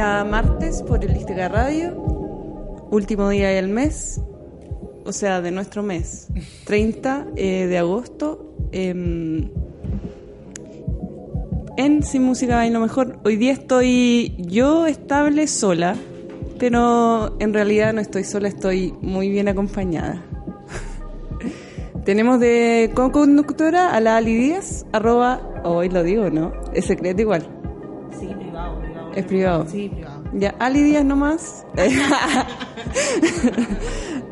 día martes por el Lística Radio, último día del mes, o sea, de nuestro mes, 30 eh, de agosto. em, en Sin Música y lo mejor, hoy día estoy yo estable sola, pero en realidad no estoy sola, estoy muy bien acompañada. Tenemos de co-conductora a la Ali Díaz, arroba, hoy lo digo, ¿no? Es secreto igual. Es privado. Sí, privado. Ya, Ali Díaz nomás.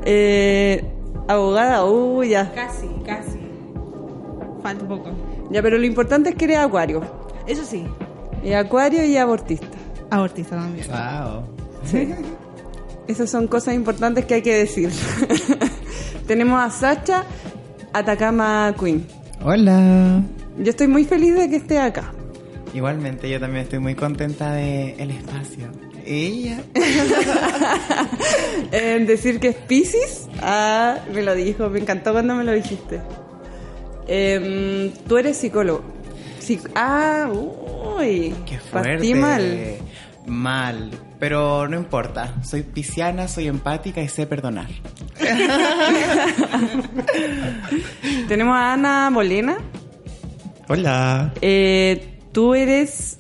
eh, abogada, uh, ya. Casi, casi. Falta un poco. Ya, pero lo importante es que eres acuario. Eso sí, Y acuario y abortista. abortista también. Wow. Sí. Esas son cosas importantes que hay que decir. Tenemos a Sacha Atacama Queen. Hola. Yo estoy muy feliz de que esté acá. Igualmente, yo también estoy muy contenta de el espacio. Ella. En decir que es Pisces, ah, me lo dijo, me encantó cuando me lo dijiste. Em, tú eres psicólogo. Psic- ah, uy, Qué fuerte. partí mal. Mal. Pero no importa. Soy pisciana, soy empática y sé perdonar. Tenemos a Ana Molena. Hola. Eh, tú eres,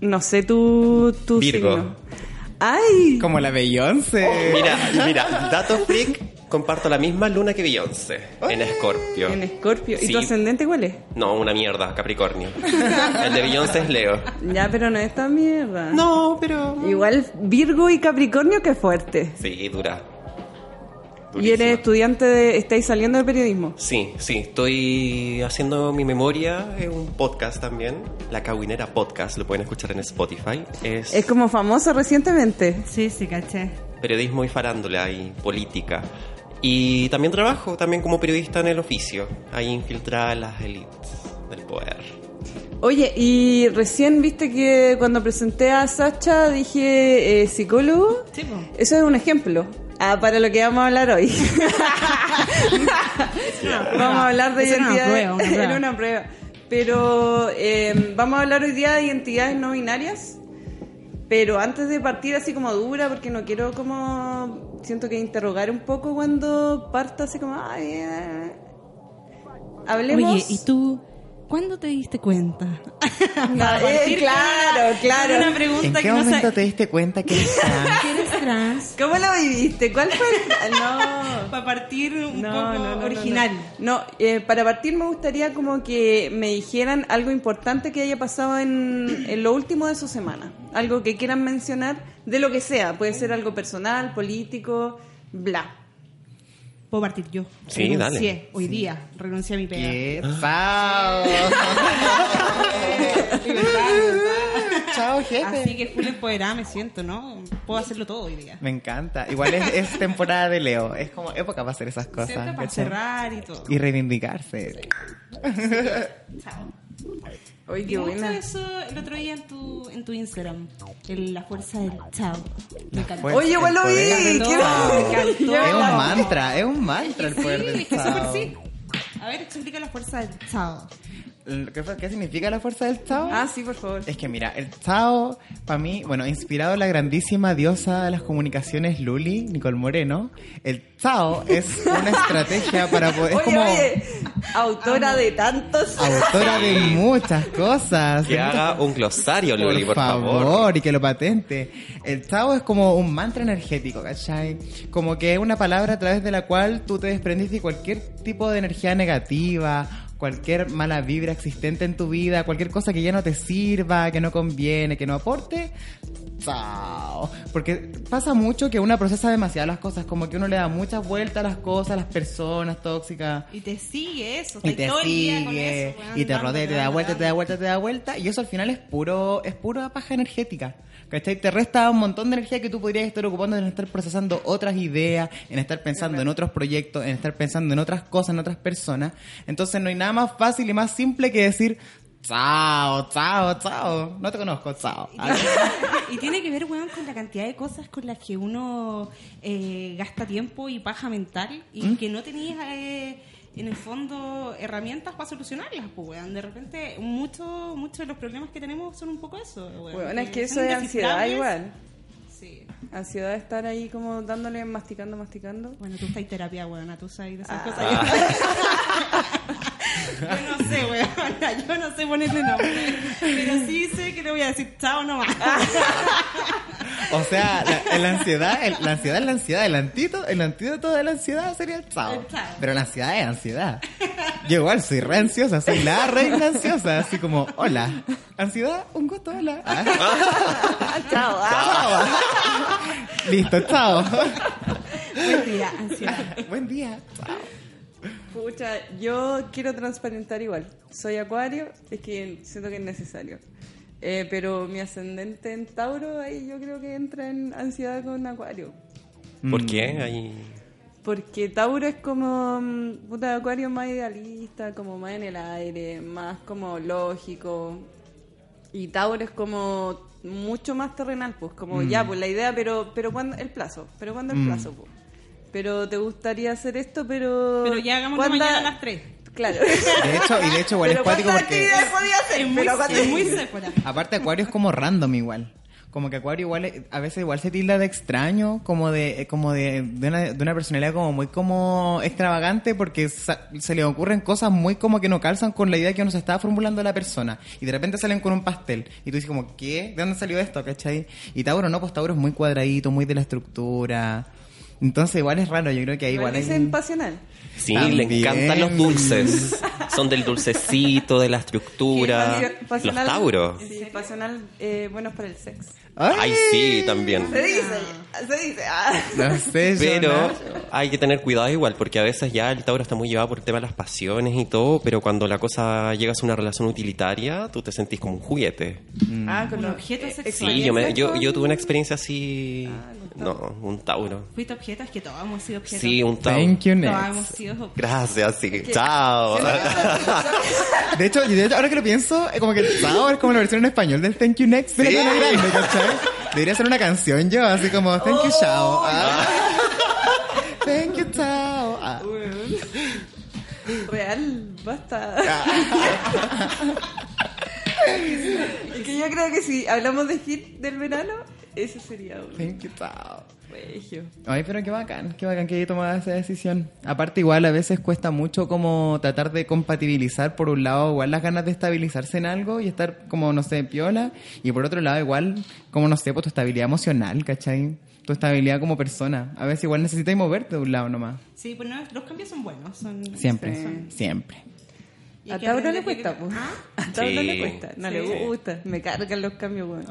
no sé, tu, tu Virgo. signo. Ay, Como la Beyoncé. Mira, mira, dato freak, comparto la misma luna que Beyoncé, en Escorpio. en Escorpio. ¿Y Sí. tu ascendente cuál es? No, una mierda, Capricornio. El de Beyoncé es Leo. Ya, pero no es tan mierda. No, pero... Igual Virgo y Capricornio, que fuerte. Sí, dura. Y Durísima. eres estudiante de... ¿Estáis saliendo de periodismo? Sí, sí, estoy haciendo mi memoria en un podcast también, La Caguinera Podcast, lo pueden escuchar en Spotify. Es, Es como famoso recientemente. Sí, sí, caché. periodismo y farándula y política. Y también trabajo también como periodista en el oficio, ahí infiltrada las élites del poder. Oye, y recién viste que cuando presenté a Sacha dije eh, psicólogo. Sí, po. Eso es un ejemplo. Ah, para lo que vamos a hablar hoy. vamos a hablar de Eso era una identidades. prueba, una prueba. Era una prueba. Pero eh, vamos a hablar hoy día de identidades no binarias. Pero antes de partir así como dura, porque no quiero como... Siento que interrogar un poco cuando parta así como... Ay, eh. Hablemos... Oye, ¿y tú cuándo te diste cuenta? Eh, claro, claro. Una ¿En pregunta qué que no momento te diste cuenta que eres trans? ¿Cómo lo viviste? ¿Cuál fue el... No... Para partir un No, poco no, no, original. No, No, eh, para partir me gustaría como que me dijeran algo importante que haya pasado en, en lo último de su semana. Algo que quieran mencionar de lo que sea. Puede ser algo personal, político, bla. Puedo partir yo. Sí, renuncié dale. hoy día. Renuncié a mi pega. ¡Qué chao! Chao, jefe. Así que full empoderada me siento, ¿no? Puedo hacerlo todo hoy día. Me encanta. Igual es, es temporada de Leo. Es como época para hacer esas cosas. Siento para cerrar y todo. Y reivindicarse. Chao. Oye, qué mucho buena. eso el otro día en tu, en tu Instagram. El- la fuerza del chao. Me encantó. Oye, igual lo vi. Es un mantra, es un mantra el poder sí, del es que chao. súper sí. A ver, explica la fuerza del chao. ¿Qué, qué significa la fuerza del Chao? Ah, sí, por favor. Es que mira, el Chao, para mí, bueno, inspirado en la grandísima diosa de las comunicaciones Luli, Nicole Moreno, el Chao es una estrategia para poder... Es Oye, como oye, autora de tantos... autora de muchas cosas. Que haga un glosario, Luli, por, favor, y que lo patente. El Tao es como un mantra energético, ¿cachai? Como que es una palabra a través de la cual tú te desprendís de cualquier tipo de energía negativa, cualquier mala vibra existente en tu vida, cualquier cosa que ya no te sirva, que no conviene, que no aporte. Chao. Porque pasa mucho que uno procesa demasiado las cosas, como que uno le da muchas vueltas a las cosas, a las personas tóxicas. Y te sigue eso. Y te con sigue, eso, y te rodea, te da vuelta, te da vuelta, te da vuelta, y eso al final es puro, es pura paja energética. ¿Cachai? Te resta un montón de energía que tú podrías estar ocupando en estar procesando otras ideas, en estar pensando en otros proyectos, en estar pensando en otras cosas, en otras personas. Entonces no hay nada más fácil y más simple que decir, chao, chao, chao, no te conozco, chao. Y tiene que ver, weón, con la cantidad de cosas con las que uno eh, gasta tiempo y paja mental y ¿Mm? que no tenías eh, en el fondo, herramientas para solucionarlas, pues, weón. De repente, muchos muchos de los problemas que tenemos son un poco eso, weón. Bueno, es que eso es ansiedad igual. Sí. Ansiedad de estar ahí como dándole, masticando, masticando. Bueno, tú estás en terapia, weón, tú sabes de esas Ah. cosas. yo no sé, weón, yo no sé ponerle nombre. Pero sí sé que le voy a decir chao nomás. O sea, la, la ansiedad, el- la ansiedad es la ansiedad. El antídoto, el antídoto de la ansiedad sería el chao. Chao. Pero la ansiedad es ansiedad. Yo igual soy re ansiosa, soy la reina ansiosa. Así como, hola. Ansiedad, un gusto, hola. Ah, Chao. ah. listo, chao. Buen día, ansiedad. Buen día. Chao. Pucha, yo quiero transparentar igual. Soy acuario, es que siento que es necesario. Eh, pero mi ascendente en Tauro, ahí yo creo que entra en ansiedad con acuario. ¿Por qué? Ahí... Porque Tauro es como, mm, puta, Acuario más idealista, como más en el aire, más como lógico. Y Tauro es como mucho más terrenal, pues, como ya, pues la idea, pero pero cuando el plazo, pero cuando el plazo, pues. Pero te gustaría hacer esto, pero... Pero ya ¿cuándo- mañana a las 3. Claro. De hecho, y de hecho igual es Pero cuático ¿cuántas porque... podía hacer? Es muy, Pero ¿cuántas- es muy. Aparte Acuario es como random igual. Como que Acuario igual es- a veces igual se tilda de extraño, como de eh, como de, de una, de una personalidad como muy como extravagante porque sa- se le ocurren cosas muy como que no calzan con la idea que uno se estaba formulando la persona y de repente salen con un pastel y tú dices como ¿qué? ¿De dónde salió esto? ¿cachai? Y Tauro no, pues Tauro es muy cuadradito, muy de la estructura. Entonces igual es raro, yo creo que ahí Igual igual hay... dicen pasional. Sí, También. le encantan los dulces. Son del dulcecito, de la estructura. Que Los pasional- tauros. Sí, pasional, eh, buenos para el sexo. Ay, sí, también. Se dice, se dice. ah. No sé, yo Pero hay que tener cuidado igual, porque a veces ya el Tauro está muy llevado por el tema de las pasiones y todo, pero cuando la cosa llega a una relación utilitaria, tú te sentís como un juguete. Ah, con Un los- objeto eh, sexual. Sí, yo, me- yo, yo tuve una experiencia así... Ah, No, un Tauro. Fuiste objeto, es que todos hemos sido objetos. Sí, un Tauro. Thank you, Todos next. hemos sido objetos. Gracias, sí. Chao. De hecho, y de hecho, ahora que lo pienso, es como que el Tao es como la versión en español del Thank You Next de Sí. ¿cachai? Debería ser una canción yo, así como Thank You Chao. Ah. Thank you Chao. Ah. Real, basta. y que yo creo que si hablamos de hit del verano, ese sería un Thank you Chao. Regio. Ay, pero qué bacán, qué bacán que haya tomado esa decisión. Aparte, igual a veces cuesta mucho como tratar de compatibilizar, por un lado, igual las ganas de estabilizarse en algo y estar como, no sé, piola, y por otro lado, igual, como, no sé, pues tu estabilidad emocional, ¿cachai? Tu estabilidad como persona. A veces igual necesitas moverte de un lado nomás. Sí, pues no, los cambios son buenos. Son, Siempre, son- siempre. Hay A Tauro le cuesta, pues. ¿Ah? A Tauro Sí. le cuesta. No Sí. le gusta. Me cargan los cambios, weón.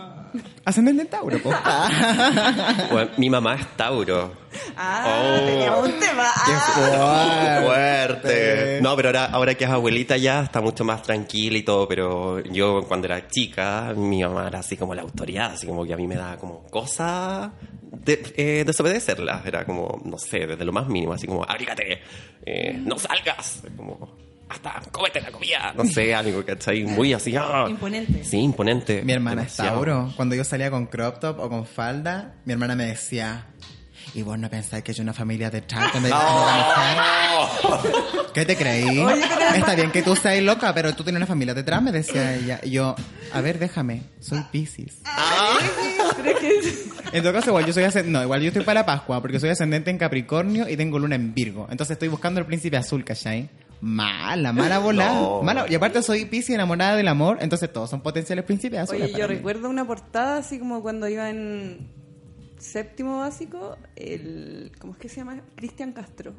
Ascendente en Tauro. Bueno, mi mamá es Tauro. Ah, Oh. teníamos un tema. Qué Ah. Fuerte. No, pero ahora, ahora que es abuelita ya está mucho más tranquila y todo, pero yo cuando era chica, mi mamá era así como la autoridad, así como que a mí me daba como cosa de, eh, desobedecerla. Era como, no sé, desde lo más mínimo, así como, abrígate, eh, no salgas, como, hasta cómete la comida, no sé, algo, ¿cachai? Muy así, ah. Imponente. Sí, imponente. Mi hermana es. Tauro. Cuando yo salía con crop top o con falda, mi hermana me decía, ¿y vos no pensáis que hay una familia yo una mujer? ¿Qué te creí? Oye, Está bien que tú seas loca, pero tú tienes una familia detrás, me decía ella. Y yo, a ver, déjame, soy Pisces. ¿Crees que En todo caso, igual yo soy ascendente, no, igual yo estoy para la Pascua, porque soy ascendente en Capricornio y tengo luna en Virgo. Entonces estoy buscando el príncipe azul, ¿cachai? Mala, mala volada. No. Mala. Y aparte soy Pisces enamorada del amor, entonces todos son potenciales príncipes azules. Oye, yo mí. recuerdo una portada así como cuando iba en séptimo básico, el ¿cómo es que se llama? Cristian Castro.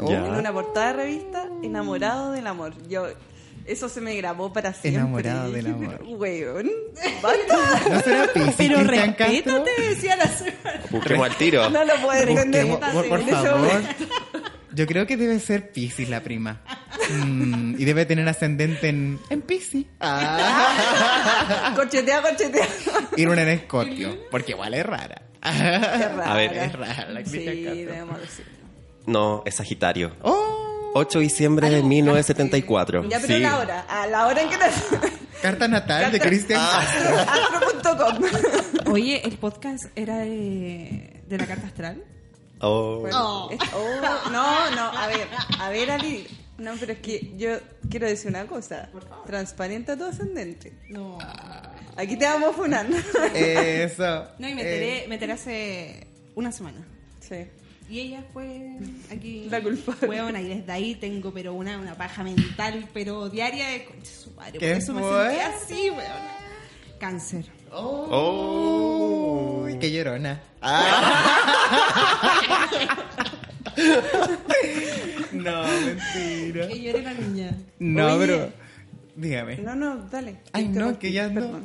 Oh. En una portada de revista, enamorado del amor. Yo eso se me grabó para siempre. Enamorado del amor. Weón, basta. ¿No será Pisces, Pero Cristian Castro? respétate, decía la. Busquemos al tiro. No lo puedo entender. Por, por favor. Yo creo que debe ser Pisces la prima. Mm, y debe tener ascendente en, en Pisces. Ah. Corchetea, corchetea. Y una en Escorpio. Porque igual es rara. Es rara. A ver, es rara la Sí, debemos decirlo. No, es Sagitario. Oh, 8 de diciembre de 1974. Ya, pero Sí. la hora, a la hora en que nació. carta natal de Carta- Cristian Castro. Astro.com. Oye, el podcast era de, de la carta astral. Oh. Bueno, es- oh, no, no, a ver, a ver, Ali. No, pero es que yo quiero decir una cosa. Transparente a tu ascendente. No. Aquí te vamos funando. Eso. No, y me Eh, me enteré hace una semana. Sí. Y ella fue aquí. La culpable. Weona, y desde ahí tengo, pero una, una paja mental, pero diaria de concha su madre. ¿Qué Por eso me fue? sentí así, weona. Cáncer. Oh. Uy, qué llorona. no, mentira. Que llore la niña. No, Oye. pero. Dígame. No, no, dale. Ay, no, que ya no.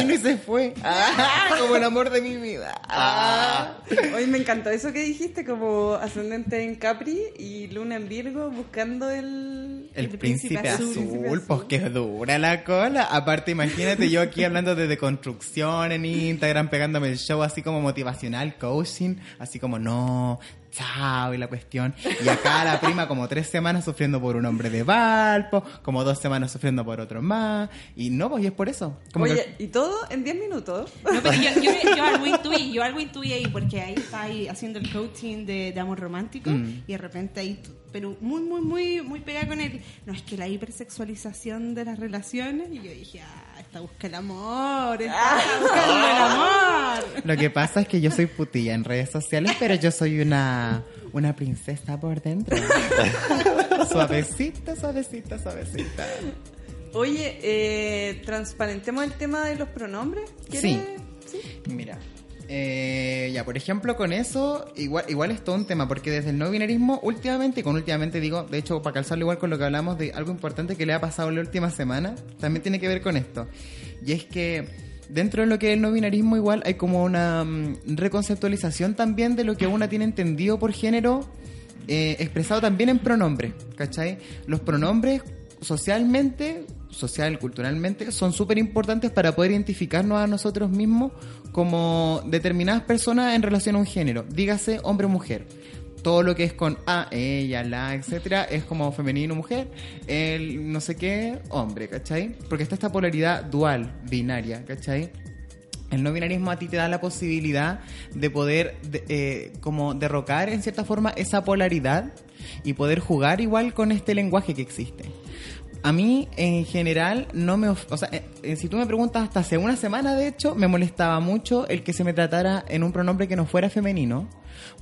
y se fue. Ah, como el amor de mi vida. Ah. Hoy me encantó eso que dijiste, como ascendente en Capri y Luna en Virgo buscando el... El, El príncipe, príncipe azul, azul. Príncipe pues que dura la cola. Aparte, imagínate yo aquí hablando de deconstrucción en Instagram, pegándome el show así como motivacional, coaching, así como no, chao y la cuestión. Y acá la prima como tres semanas sufriendo por un hombre de Valpo, como dos semanas sufriendo por otro más. Y no, pues y es por eso. Como Oye, que- y todo en 10 minutos. No, pero yo, yo, yo algo intuí, yo algo intuí ahí, porque ahí está ahí haciendo el coaching de, de amor romántico Mm. y de repente ahí, tú- pero muy, muy, muy, muy pegada con él. No, es que la hipersexualización de las relaciones, y yo dije, ah, esta busca el amor, está buscando el amor. Lo que pasa es que yo soy putilla en redes sociales, pero yo soy una, una princesa por dentro. suavecita, suavecita, suavecita. Oye, eh, transparentemos el tema de los pronombres. ¿Quieres? Sí. Mira, eh, ya, por ejemplo, con eso, igual, igual es todo un tema, porque desde el no binarismo, últimamente, con últimamente digo, de hecho, para calzarlo igual con lo que hablamos de algo importante que le ha pasado en la última semana, también tiene que ver con esto. Y es que dentro de lo que es el no binarismo, igual hay como una mm, reconceptualización también de lo que una tiene entendido por género, eh, expresado también en pronombres, ¿cachai? Los pronombres socialmente, social, culturalmente, son súper importantes para poder identificarnos a nosotros mismos como determinadas personas en relación a un género, dígase hombre o mujer. Todo lo que es con a, ella, la, etcétera, es como femenino, mujer, el no sé qué, hombre, ¿cachai? Porque está esta polaridad dual, binaria, ¿cachai? El no binarismo a ti te da la posibilidad de poder de- eh, como derrocar en cierta forma esa polaridad y poder jugar igual con este lenguaje que existe. A mí, en general, no me... O sea, eh, eh, si tú me preguntas hasta hace una semana, de hecho, me molestaba mucho el que se me tratara en un pronombre que no fuera femenino.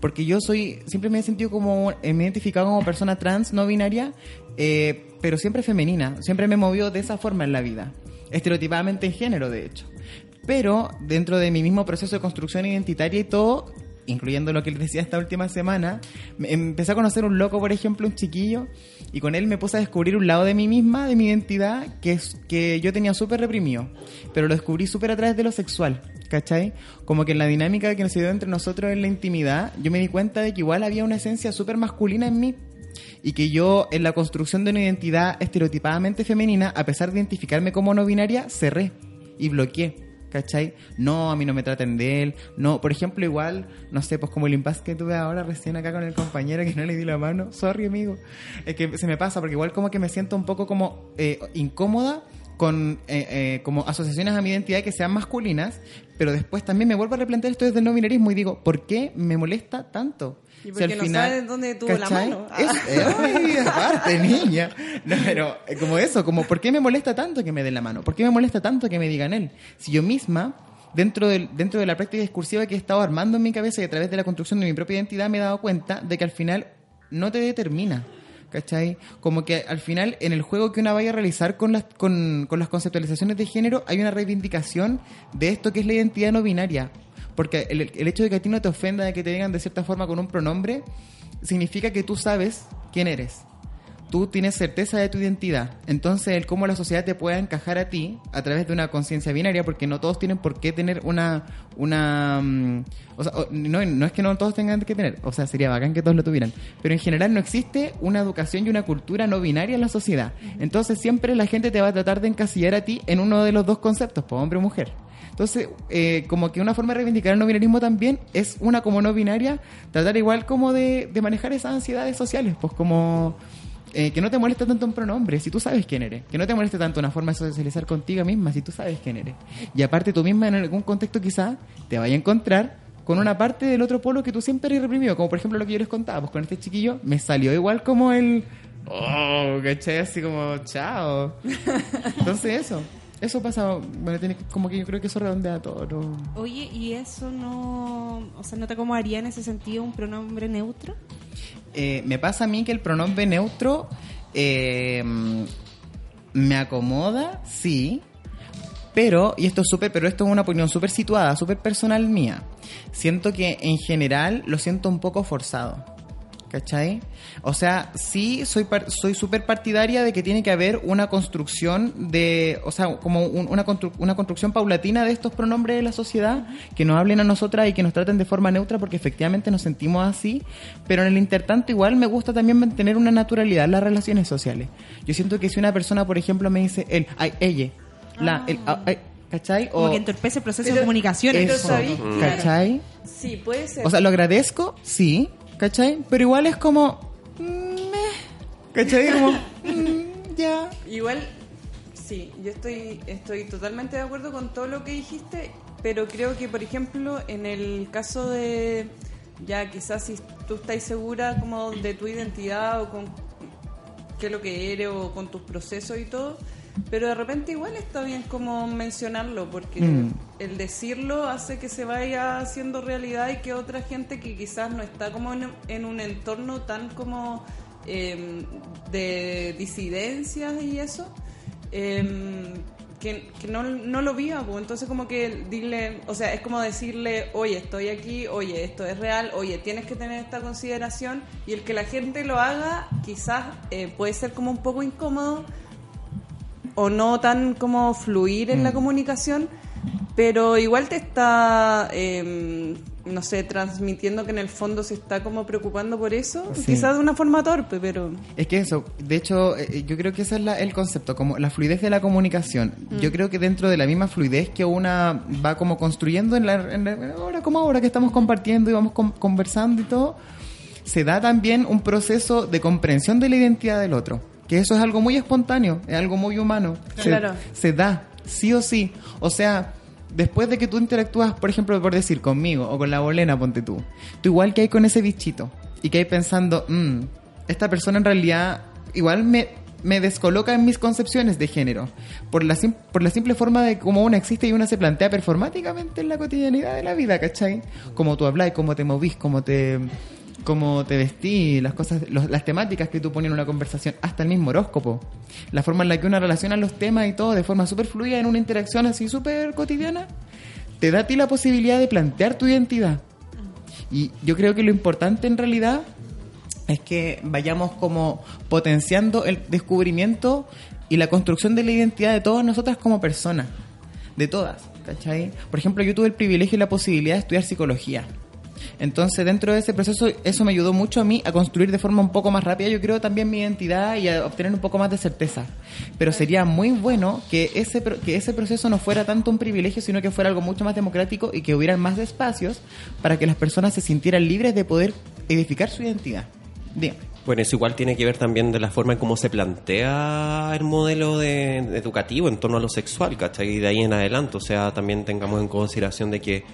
Porque yo soy... Siempre me he sentido como... eh, Me he identificado como persona trans, no binaria, eh, pero siempre femenina. Siempre me movió de esa forma en la vida. Estereotipadamente en género, de hecho. Pero dentro de mi mismo proceso de construcción identitaria y todo, incluyendo lo que les decía esta última semana, empecé a conocer un loco, por ejemplo, un chiquillo, y con él me puse a descubrir un lado de mí misma, de mi identidad, que, es, que yo tenía súper reprimido, pero lo descubrí súper a través de lo sexual, ¿cachai? Como que en la dinámica que nos dio entre nosotros en la intimidad, yo me di cuenta de que igual había una esencia súper masculina en mí, y que yo en la construcción de una identidad estereotipadamente femenina, a pesar de identificarme como no binaria, cerré y bloqueé. ¿Cachai? No, a mí no me traten de él. No, por ejemplo, igual, no sé, pues como el impasse que tuve ahora recién acá con el compañero que no le di la mano. Sorry, amigo. Es que se me pasa porque igual como que me siento un poco como eh, incómoda con eh, eh, como asociaciones a mi identidad que sean masculinas, pero después también me vuelvo a replantear esto desde el no binarismo y digo, ¿por qué me molesta tanto? Y porque no sabes dónde tuvo la ¿cachai? mano. Es- eh, ay, aparte, niña. No, pero eh, como eso, como ¿por qué me molesta tanto que me den la mano? ¿Por qué me molesta tanto que me digan él? Si yo misma, dentro, del, dentro de la práctica discursiva que he estado armando en mi cabeza y a través de la construcción de mi propia identidad, me he dado cuenta de que al final no te determina. ¿Cachai? Como que al final, en el juego que una vaya a realizar con las, con, con las conceptualizaciones de género, hay una reivindicación de esto que es la identidad no binaria. Porque el, el hecho de que a ti no te ofenda de que te digan de cierta forma con un pronombre, significa que tú sabes quién eres. Tú tienes certeza de tu identidad. Entonces, el cómo la sociedad te pueda encajar a ti a través de una conciencia binaria, porque no todos tienen por qué tener una. una mm, o sea, no, no es que no todos tengan que tener, o sea, sería bacán que todos lo tuvieran. Pero en general no existe una educación y una cultura no binaria en la sociedad. Entonces, siempre la gente te va a tratar de encasillar a ti en uno de los dos conceptos, pues hombre o mujer. Entonces, eh, como que una forma de reivindicar el no binarismo también es una como no binaria, tratar igual como de, de manejar esas ansiedades sociales, pues como eh, que no te moleste tanto un pronombre si tú sabes quién eres, que no te moleste tanto una forma de socializar contigo misma si tú sabes quién eres. Y aparte tú misma en algún contexto quizá te vaya a encontrar con una parte del otro polo que tú siempre has reprimido, como por ejemplo lo que yo les contaba, pues con este chiquillo me salió igual como el oh, ¿cachai? Así como, chao. Entonces eso, eso pasa, bueno, tiene, como que yo creo que eso redondea todo. ¿no? Oye, ¿y eso no, o sea, no te acomodaría en ese sentido un pronombre neutro? Eh, me pasa a mí que el pronombre neutro eh, me acomoda, sí, pero, y esto es súper, pero esto es una opinión súper situada, súper personal mía. Siento que en general lo siento un poco forzado. ¿Cachai? O sea, sí soy par- soy súper partidaria de que tiene que haber una construcción de, o sea, como un- una, constru- una construcción paulatina de estos pronombres de la sociedad, que nos hablen a nosotras y que nos traten de forma neutra porque efectivamente nos sentimos así, pero en el intertanto igual me gusta también mantener una naturalidad en las relaciones sociales. Yo siento que si una persona, por ejemplo, me dice él, ay, ella, la, el, ah, ay, ¿cachai? Como O que entorpece el proceso Pero- de comunicación. Eso. ¿cachai? Sí, puede ser. O sea, lo agradezco, sí, ¿cachai? Pero igual es como. mm, meh, ¿cachai? Como. mm, ya. Igual, sí, yo estoy, estoy totalmente de acuerdo con todo lo que dijiste, pero creo que, por ejemplo, en el caso de, ya quizás si tú estás segura como de tu identidad o con qué es lo que eres o con tus procesos y todo, pero de repente igual está bien como mencionarlo, porque Mm. el decirlo hace que se vaya haciendo realidad y que otra gente que quizás no está como en, en un entorno tan como eh, de disidencias y eso, eh, que, que no, no lo viva, pues. entonces como que dile, o sea, es como decirle, oye, estoy aquí, oye, esto es real, oye, tienes que tener esta consideración y el que la gente lo haga quizás eh, puede ser como un poco incómodo o no tan como fluir en la comunicación, pero igual te está, eh, no sé, transmitiendo que en el fondo se está como preocupando por eso, Sí. quizás de una forma torpe, pero... Es que eso, de hecho, eh, yo creo que ese es la- el concepto, como la fluidez de la comunicación. Yo creo que dentro de la misma fluidez que una va como construyendo en la, en la- ahora como ahora que estamos compartiendo y vamos con- conversando y todo, se da también un proceso de comprensión de la identidad del otro. Que eso es algo muy espontáneo, es algo muy humano. Se- Claro. se da, sí o sí. O sea, después de que tú interactúas, por ejemplo, por decir, conmigo o con la bolena, ponte tú, tú igual que hay con ese bichito y que hay pensando, "Mm, esta persona en realidad igual me, me descoloca en mis concepciones de género, por la, sim- por la simple forma de cómo una existe y una se plantea performáticamente en la cotidianidad de la vida, ¿cachai? Como tú hablas, cómo te movís, cómo te cómo te vestí, las cosas, los- las temáticas que tú pones en una conversación, hasta el mismo horóscopo, la forma en la que uno relaciona los temas y todo de forma súper fluida en una interacción así súper cotidiana, te da a ti la posibilidad de plantear tu identidad. Y yo creo que lo importante en realidad es que vayamos como potenciando el descubrimiento y la construcción de la identidad de todas nosotras como personas, de todas, ¿cachai? Por ejemplo, yo tuve el privilegio y la posibilidad de estudiar psicología. Entonces, dentro de ese proceso, eso me ayudó mucho a mí a construir de forma un poco más rápida, yo creo, también mi identidad y a obtener un poco más de certeza. Pero sería muy bueno que ese, que ese proceso no fuera tanto un privilegio, sino que fuera algo mucho más democrático y que hubieran más espacios para que las personas se sintieran libres de poder edificar su identidad. Bien. Bueno, eso igual tiene que ver también de la forma en cómo se plantea el modelo de, de educativo en torno a lo sexual, ¿cachai? Y de ahí en adelante, o sea, también tengamos en consideración de que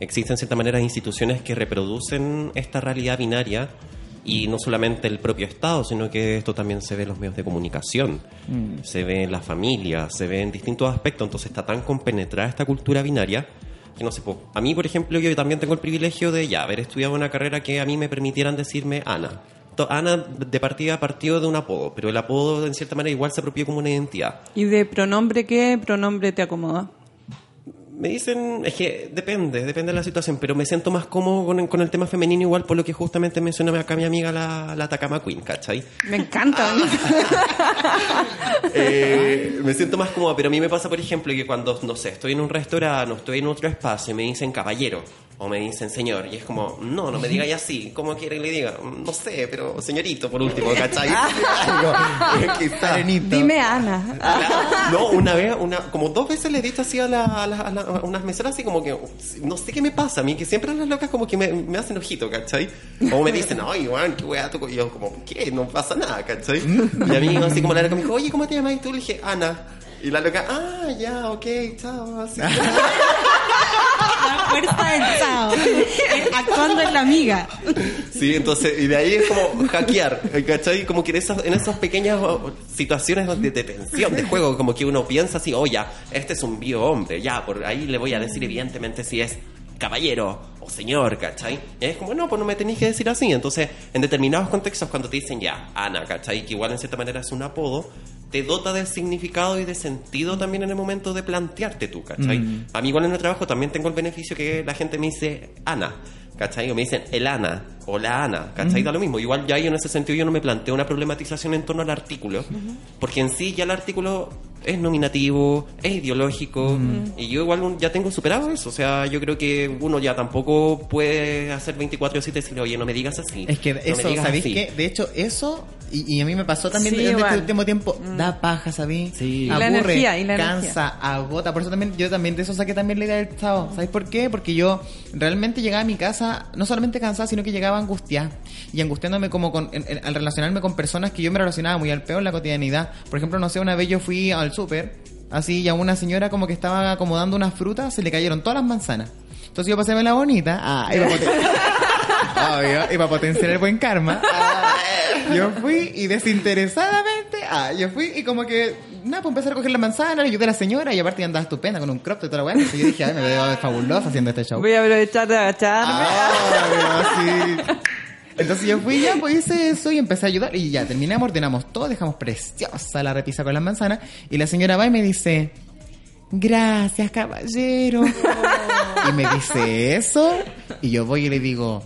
existen en cierta manera instituciones que reproducen esta realidad binaria y no solamente el propio Estado, sino que esto también se ve en los medios de comunicación, se ve en la familia, se ve en distintos aspectos, entonces está tan compenetrada esta cultura binaria que no sé, a mí, por ejemplo, yo también tengo el privilegio de ya haber estudiado una carrera que a mí me permitieran decirme Ana. Ana de partida partió de un apodo, pero el apodo en cierta manera igual se apropió como una identidad. ¿Y de pronombre qué pronombre te acomoda? Me dicen, es que depende, depende de la situación, pero me siento más cómodo con, con el tema femenino igual por lo que justamente mencionaba acá mi amiga la, la Takama Queen, ¿cachai? Me encanta. Eh, me siento más cómodo, pero a mí me pasa, por ejemplo, que cuando, no sé, estoy en un restaurante o estoy en otro espacio y me dicen caballero o me dicen señor, y es como, no, no me digáis así, ¿cómo quiere que le diga? No sé, pero señorito, por último, ¿cachai? Algo. Arenito. Dime Ana. No, una vez, una, como dos veces le he dicho así a, la- a la- a la- a unas meseras así como que, no sé qué me pasa a mí, que siempre las locas como que me, me hacen ojito, ¿cachai? O me dicen, ay, Juan, qué weá, tú", y yo como, ¿qué? No pasa nada, ¿cachai? Y a mí así como la loca me dijo, oye, ¿cómo te llamas? Y tú le dije, Ana. Y la loca, ah, ya, ok, chao, así. La fuerza del Sao. Eh, Actuando en la amiga. Sí, entonces, y de ahí es como hackear, ¿cachai? Como que en esas, en esas pequeñas oh, situaciones de, de tensión, de juego, como que uno piensa así, oh, este es un bio hombre, ya, por ahí le voy a decir evidentemente si es caballero o señor, ¿cachai? Y es como, no, pues no me tenéis que decir así. Entonces, en determinados contextos, cuando te dicen ya, Ana, ¿cachai? Que igual en cierta manera es un apodo, te dota de significado y de sentido también en el momento de plantearte tú, ¿cachai? Mm. A mí igual en el trabajo también tengo el beneficio que la gente me dice Ana, ¿cachai? O me dicen el Ana o la Ana, ¿cachai? Da lo mismo. Igual ya yo en ese sentido yo no me planteo una problematización en torno al artículo, porque en sí ya el artículo es nominativo, es ideológico, y yo igual ya tengo superado eso. O sea, yo creo que uno ya tampoco puede hacer 24-7 y decirle, oye, no me digas así. Es que no eso, ¿sabéis así". qué? De hecho, eso, y, y a mí me pasó también Sí, en este último tiempo, da paja, ¿sabéis? Sí. Y la Aburre, energía, y la cansa, agota. Por eso también, yo también de eso saqué también la idea del estado. ¿Sabéis por qué? Porque yo realmente llegaba a mi casa, no solamente cansada, sino que llegaba angustiada. Y angustiándome como con, en- en- al relacionarme con personas que yo me relacionaba muy al peor en la cotidianidad. Por ejemplo, no sé, una vez yo fui al súper, así, y a una señora como que estaba acomodando unas frutas, se le cayeron todas las manzanas. Entonces yo pasé la bonita, ah, y para, poten- Obvio, y para potenciar el buen karma, ah, yo fui y desinteresadamente, ah, yo fui y como que, nada, pues empecé a coger la manzana, le ayudé a la señora y aparte andaba estupenda con un crop y toda la weá. Entonces yo dije, ay, me veo fabulosa haciendo este show. Voy a aprovechar de agacharme. Ah, pero sí. Entonces yo fui ya, pues hice eso y empecé a ayudar. Y ya terminamos, ordenamos todo, dejamos preciosa la repisa con las manzanas. Y la señora va y me dice, gracias caballero. Y me dice eso. Y yo voy y le digo,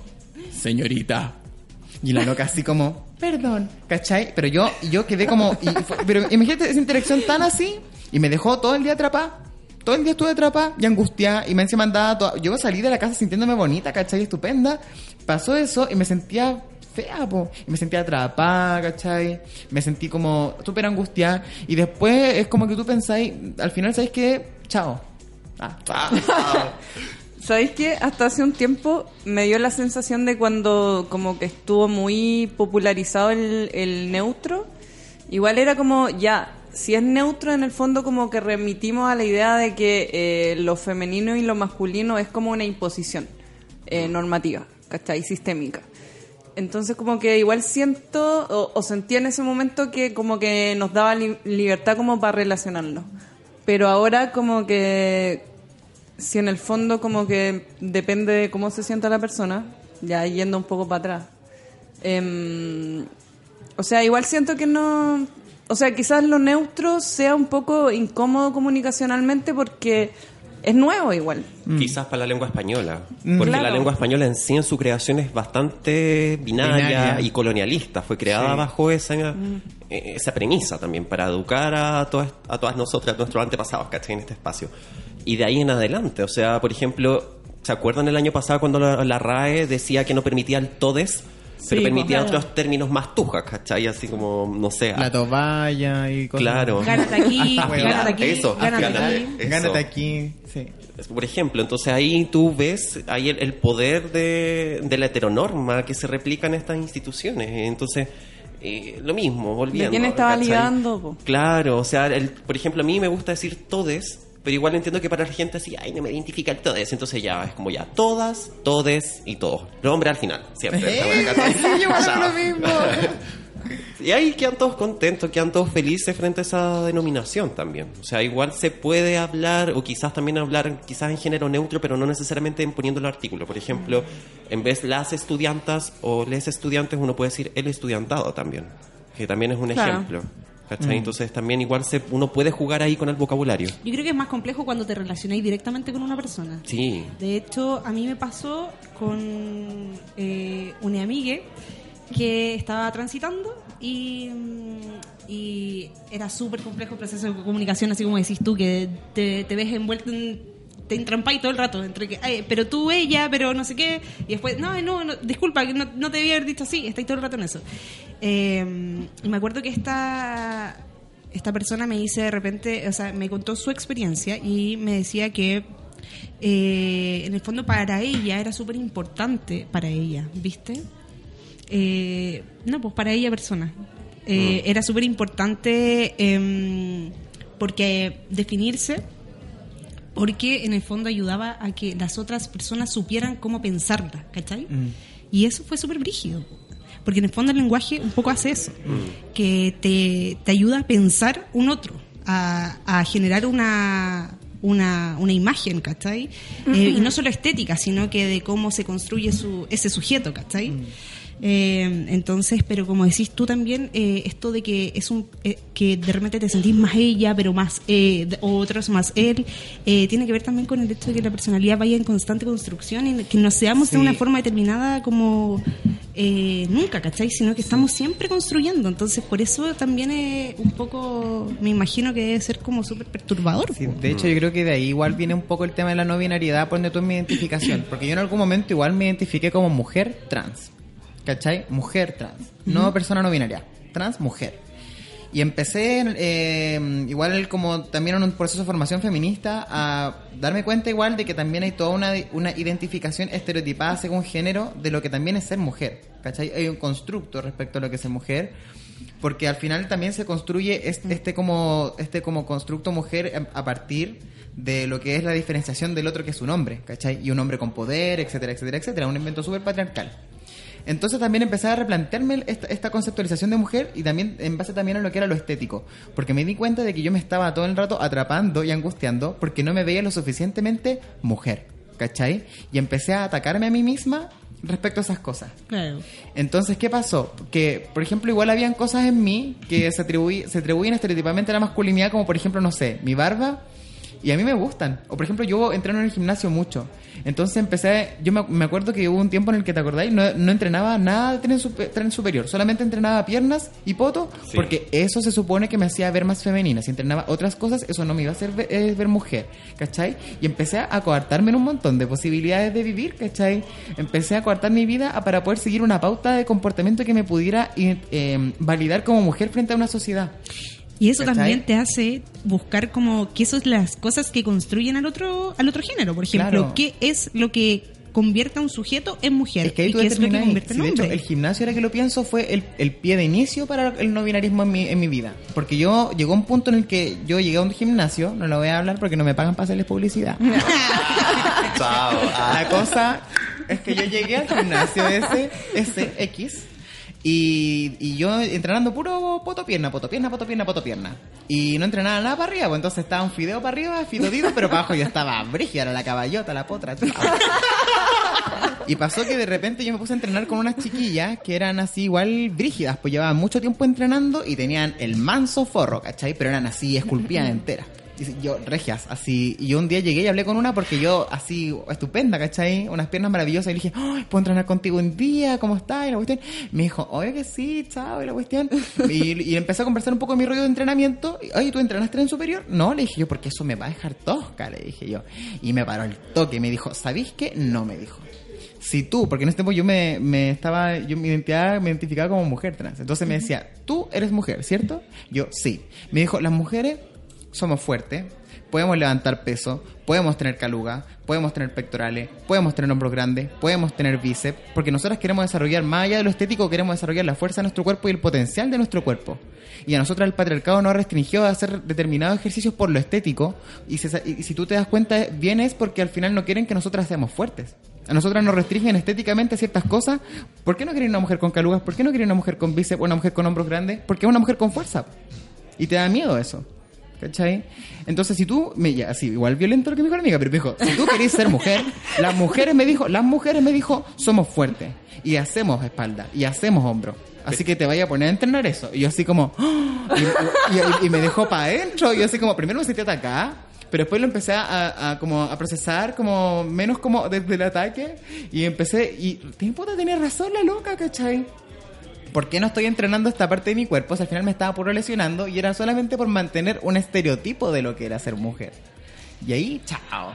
señorita. Y la loca así como, perdón, ¿cachai? Pero yo, yo quedé como, y fue- pero imagínate esa interacción tan así. Y me dejó todo el día atrapada. Todo el día estuve atrapada y angustiada y me encima andaba toda... Yo salí de la casa sintiéndome bonita, ¿cachai? Estupenda. Pasó eso y me sentía fea, po. Y me sentía atrapada, ¿cachai? Me sentí como súper angustiada. Y después es como que tú pensáis, al final, ¿sabes qué? Chao. Ah, chao. ¿Sabéis qué? Hasta hace un tiempo me dio la sensación de cuando como que estuvo muy popularizado el, el neutro. Igual era como, ya, si es neutro en el fondo como que remitimos a la idea de que eh, lo femenino y lo masculino es como una imposición eh, normativa, ¿cachai? Sistémica. Entonces como que igual siento o, o sentía en ese momento que como que nos daba li- libertad como para relacionarnos. Pero ahora como que si en el fondo como que depende de cómo se sienta la persona, ya yendo un poco para atrás. Em, o sea, igual siento que no... O sea, quizás lo neutro sea un poco incómodo comunicacionalmente porque es nuevo igual. Quizás para la lengua española. Mm. Porque Claro. la lengua española en sí, en su creación, es bastante binaria, Binaria. y colonialista. Fue creada Sí. bajo esa, Mm. eh, esa premisa también, para educar a todas, a todas nosotras, a nuestros antepasados, ¿cachai? En este espacio. Y de ahí en adelante. O sea, por ejemplo, ¿se acuerdan el año pasado cuando la, la RAE decía que no permitía el todes? Pero Sí, permitía claro. otros términos más tujas, ¿cachai? Así como, no sé. La toalla y cosas. Claro. Gánate aquí, gánate aquí, Eso, gánate gánate. aquí. Eso. Gánate aquí. Sí. Por ejemplo, entonces ahí tú ves ahí el, el poder de, de la heteronorma que se replica en estas instituciones. Entonces, eh, lo mismo, volviendo. quién estaba ¿cachai? ligando, po? Claro, o sea, el- por ejemplo, a mí me gusta decir todes, pero igual entiendo que para la gente así, ay, no me identifica el todes. Entonces ya es como ya todas, todes y todos. Los hombres al final, siempre. ¡Eh! Sí, yo hago lo mismo. y ahí quedan todos contentos, quedan todos felices frente a esa denominación también. O sea, igual se puede hablar, o quizás también hablar, quizás en género neutro, pero no necesariamente en poniendo el artículo. Por ejemplo, en vez las estudiantas o les estudiantes, uno puede decir el estudiantado también, que también es un Claro. ejemplo. ¿Cachai? Entonces también igual se, uno puede jugar ahí con el vocabulario. Yo creo que es más complejo cuando te relacionáis directamente con una persona. Sí. De hecho, a mí me pasó con eh, una amiga que estaba transitando y, mm, y era súper complejo el proceso de comunicación, así como decís tú, que te, te ves envuelto en te entrampáis todo el rato entre que "Ay, pero tú ella pero no sé qué y después no no, no disculpa que no, no te debía haber dicho así estáis todo el rato en eso. Eh, y me acuerdo que esta esta persona me dice de repente o sea me contó su experiencia y me decía que eh, en el fondo para ella era súper importante para ella viste Eh, no pues para ella persona. Eh, era súper importante em, porque definirse porque en el fondo ayudaba a que las otras personas supieran cómo pensarla, ¿cachai? Mm. Y eso fue súper brígido. Porque en el fondo el lenguaje un poco hace eso, que te, te ayuda a pensar un otro, a, a generar una, una, una imagen, ¿cachai? Eh, y no solo estética, sino que de cómo se construye su, ese sujeto, ¿cachai? Eh, entonces, pero como decís tú también, eh, esto de que es un eh, que de repente te sentís más ella, pero más eh, otros más él, eh, tiene que ver también con el hecho de que la personalidad vaya en constante construcción y que no seamos Sí. de una forma determinada como eh, nunca, ¿cachai? Sino que estamos siempre construyendo. Entonces, por eso también es un poco, me imagino que debe ser como súper perturbador. Sí, de hecho, yo creo que de ahí igual viene un poco el tema de la no binariedad, por donde tú mi identificación. Porque yo en algún momento igual me identifiqué como mujer trans. ¿Cachai? Mujer trans. No persona no binaria. Trans, mujer. Y empecé, eh, igual como también en un proceso de formación feminista, a darme cuenta igual de que también hay toda una, una identificación estereotipada según género de lo que también es ser mujer. ¿Cachai? Hay un constructo respecto a lo que es ser mujer porque al final también se construye este, este como este como constructo mujer a a partir de lo que es la diferenciación del otro que es un hombre, ¿cachai? Y un hombre con poder, etcétera, etcétera, etcétera, un invento súper patriarcal. Entonces también empecé a replantearme esta, esta conceptualización de mujer y también en base también a lo que era lo estético, porque me di cuenta de que yo me estaba todo el rato atrapando y angustiando porque no me veía lo suficientemente mujer, ¿cachai? Y empecé a atacarme a mí misma respecto a esas cosas. Claro. Entonces, ¿qué pasó? Que, por ejemplo, igual habían cosas en mí que se, atribuí- se atribuyen estereotipamente a la masculinidad, como por ejemplo, no sé, mi barba, y a mí me gustan. O por ejemplo, yo entreno en el gimnasio mucho. Entonces empecé, yo me, me acuerdo que hubo un tiempo en el que, ¿te acordáis? No, no entrenaba nada de tren, supe- tren superior, solamente entrenaba piernas y poto, Sí. porque eso se supone que me hacía ver más femenina. Si entrenaba otras cosas, eso no me iba a hacer ver, eh, ver mujer, ¿cachai? Y empecé a coartarme en un montón de posibilidades de vivir, ¿cachai? Empecé a coartar mi vida a- para poder seguir una pauta de comportamiento que me pudiera eh, eh, validar como mujer frente a una sociedad. Y eso también te hace buscar como que eso es las cosas que construyen al otro al otro género. Por ejemplo, Claro. ¿qué es lo que convierte a un sujeto en mujer? Es que ahí ¿Y tú qué es lo que convierte sí, en de hecho, hombre? el gimnasio, ahora que lo pienso, fue el, el pie de inicio para el no binarismo en mi, en mi vida. Porque yo llegó un punto en el que yo llegué a un gimnasio, no lo voy a hablar porque no me pagan para hacerles publicidad. Chao. La cosa es que yo llegué al gimnasio ese, ese X, y, y yo entrenando puro poto pierna, poto pierna, poto pierna, poto pierna. Y no entrenaba nada para arriba, pues entonces estaba un fideo para arriba, fidodito, pero para abajo yo estaba brígida, era la caballota, la potra. Y pasó que de repente yo me puse a entrenar con unas chiquillas que eran así igual brígidas, pues llevaban mucho tiempo entrenando y tenían el manso forro, ¿cachai? Pero eran así esculpidas enteras. Y yo, regias, así. Y yo un día llegué y hablé con una porque yo, así, estupenda, ¿cachai? Unas piernas maravillosas. Y le dije, ¡ay, puedo entrenar contigo un día! ¿Cómo estás? Y la cuestión. Me dijo, oye, que sí, chao, y la cuestión. Y, y empecé a conversar un poco de mi rollo de entrenamiento. Y, oye, ¿tú entrenaste tren superior? No, le dije yo, porque eso me va a dejar tosca, le dije yo. Y me paró el toque y me dijo, ¿sabéis qué? No, me dijo si tú, porque en ese tiempo yo me, me estaba, yo identidad me identificaba como mujer trans. Entonces me decía, tú eres mujer, ¿cierto? Yo, sí. Me dijo, las mujeres somos fuertes, podemos levantar peso, podemos tener caluga, podemos tener pectorales, podemos tener hombros grandes, podemos tener bíceps, porque nosotras queremos desarrollar, más allá de lo estético, queremos desarrollar la fuerza de nuestro cuerpo y el potencial de nuestro cuerpo. Y a nosotras el patriarcado nos restringió a hacer determinados ejercicios por lo estético, y, si tú te das cuenta, bien es porque al final no quieren que nosotras seamos fuertes. A nosotras nos restringen estéticamente ciertas cosas. ¿Por qué no quieren una mujer con calugas? ¿Por qué no quieren una mujer con bíceps o una mujer con hombros grandes? Porque es una mujer con fuerza. Y te da miedo eso. ¿Cachai? Entonces, si tú, me, ya, así, igual violento lo que me dijo la amiga, pero me dijo, si tú querés ser mujer, las mujeres me dijo, las mujeres me dijo, somos fuertes y hacemos espalda y hacemos hombro. Así que te vaya a poner a entrenar eso. Y yo así como, ¡ah! y, y- y me dejó para adentro. Y yo así como, primero me sentí atacada, pero después lo empecé a, a- como a procesar como menos como desde el ataque. Y empecé, y tiene puta tenía razón la loca, ¿cachai? ¿Por qué no estoy entrenando esta parte de mi cuerpo? Si al final me estaba puro lesionando y era solamente por mantener un estereotipo de lo que era ser mujer. Y ahí, chao.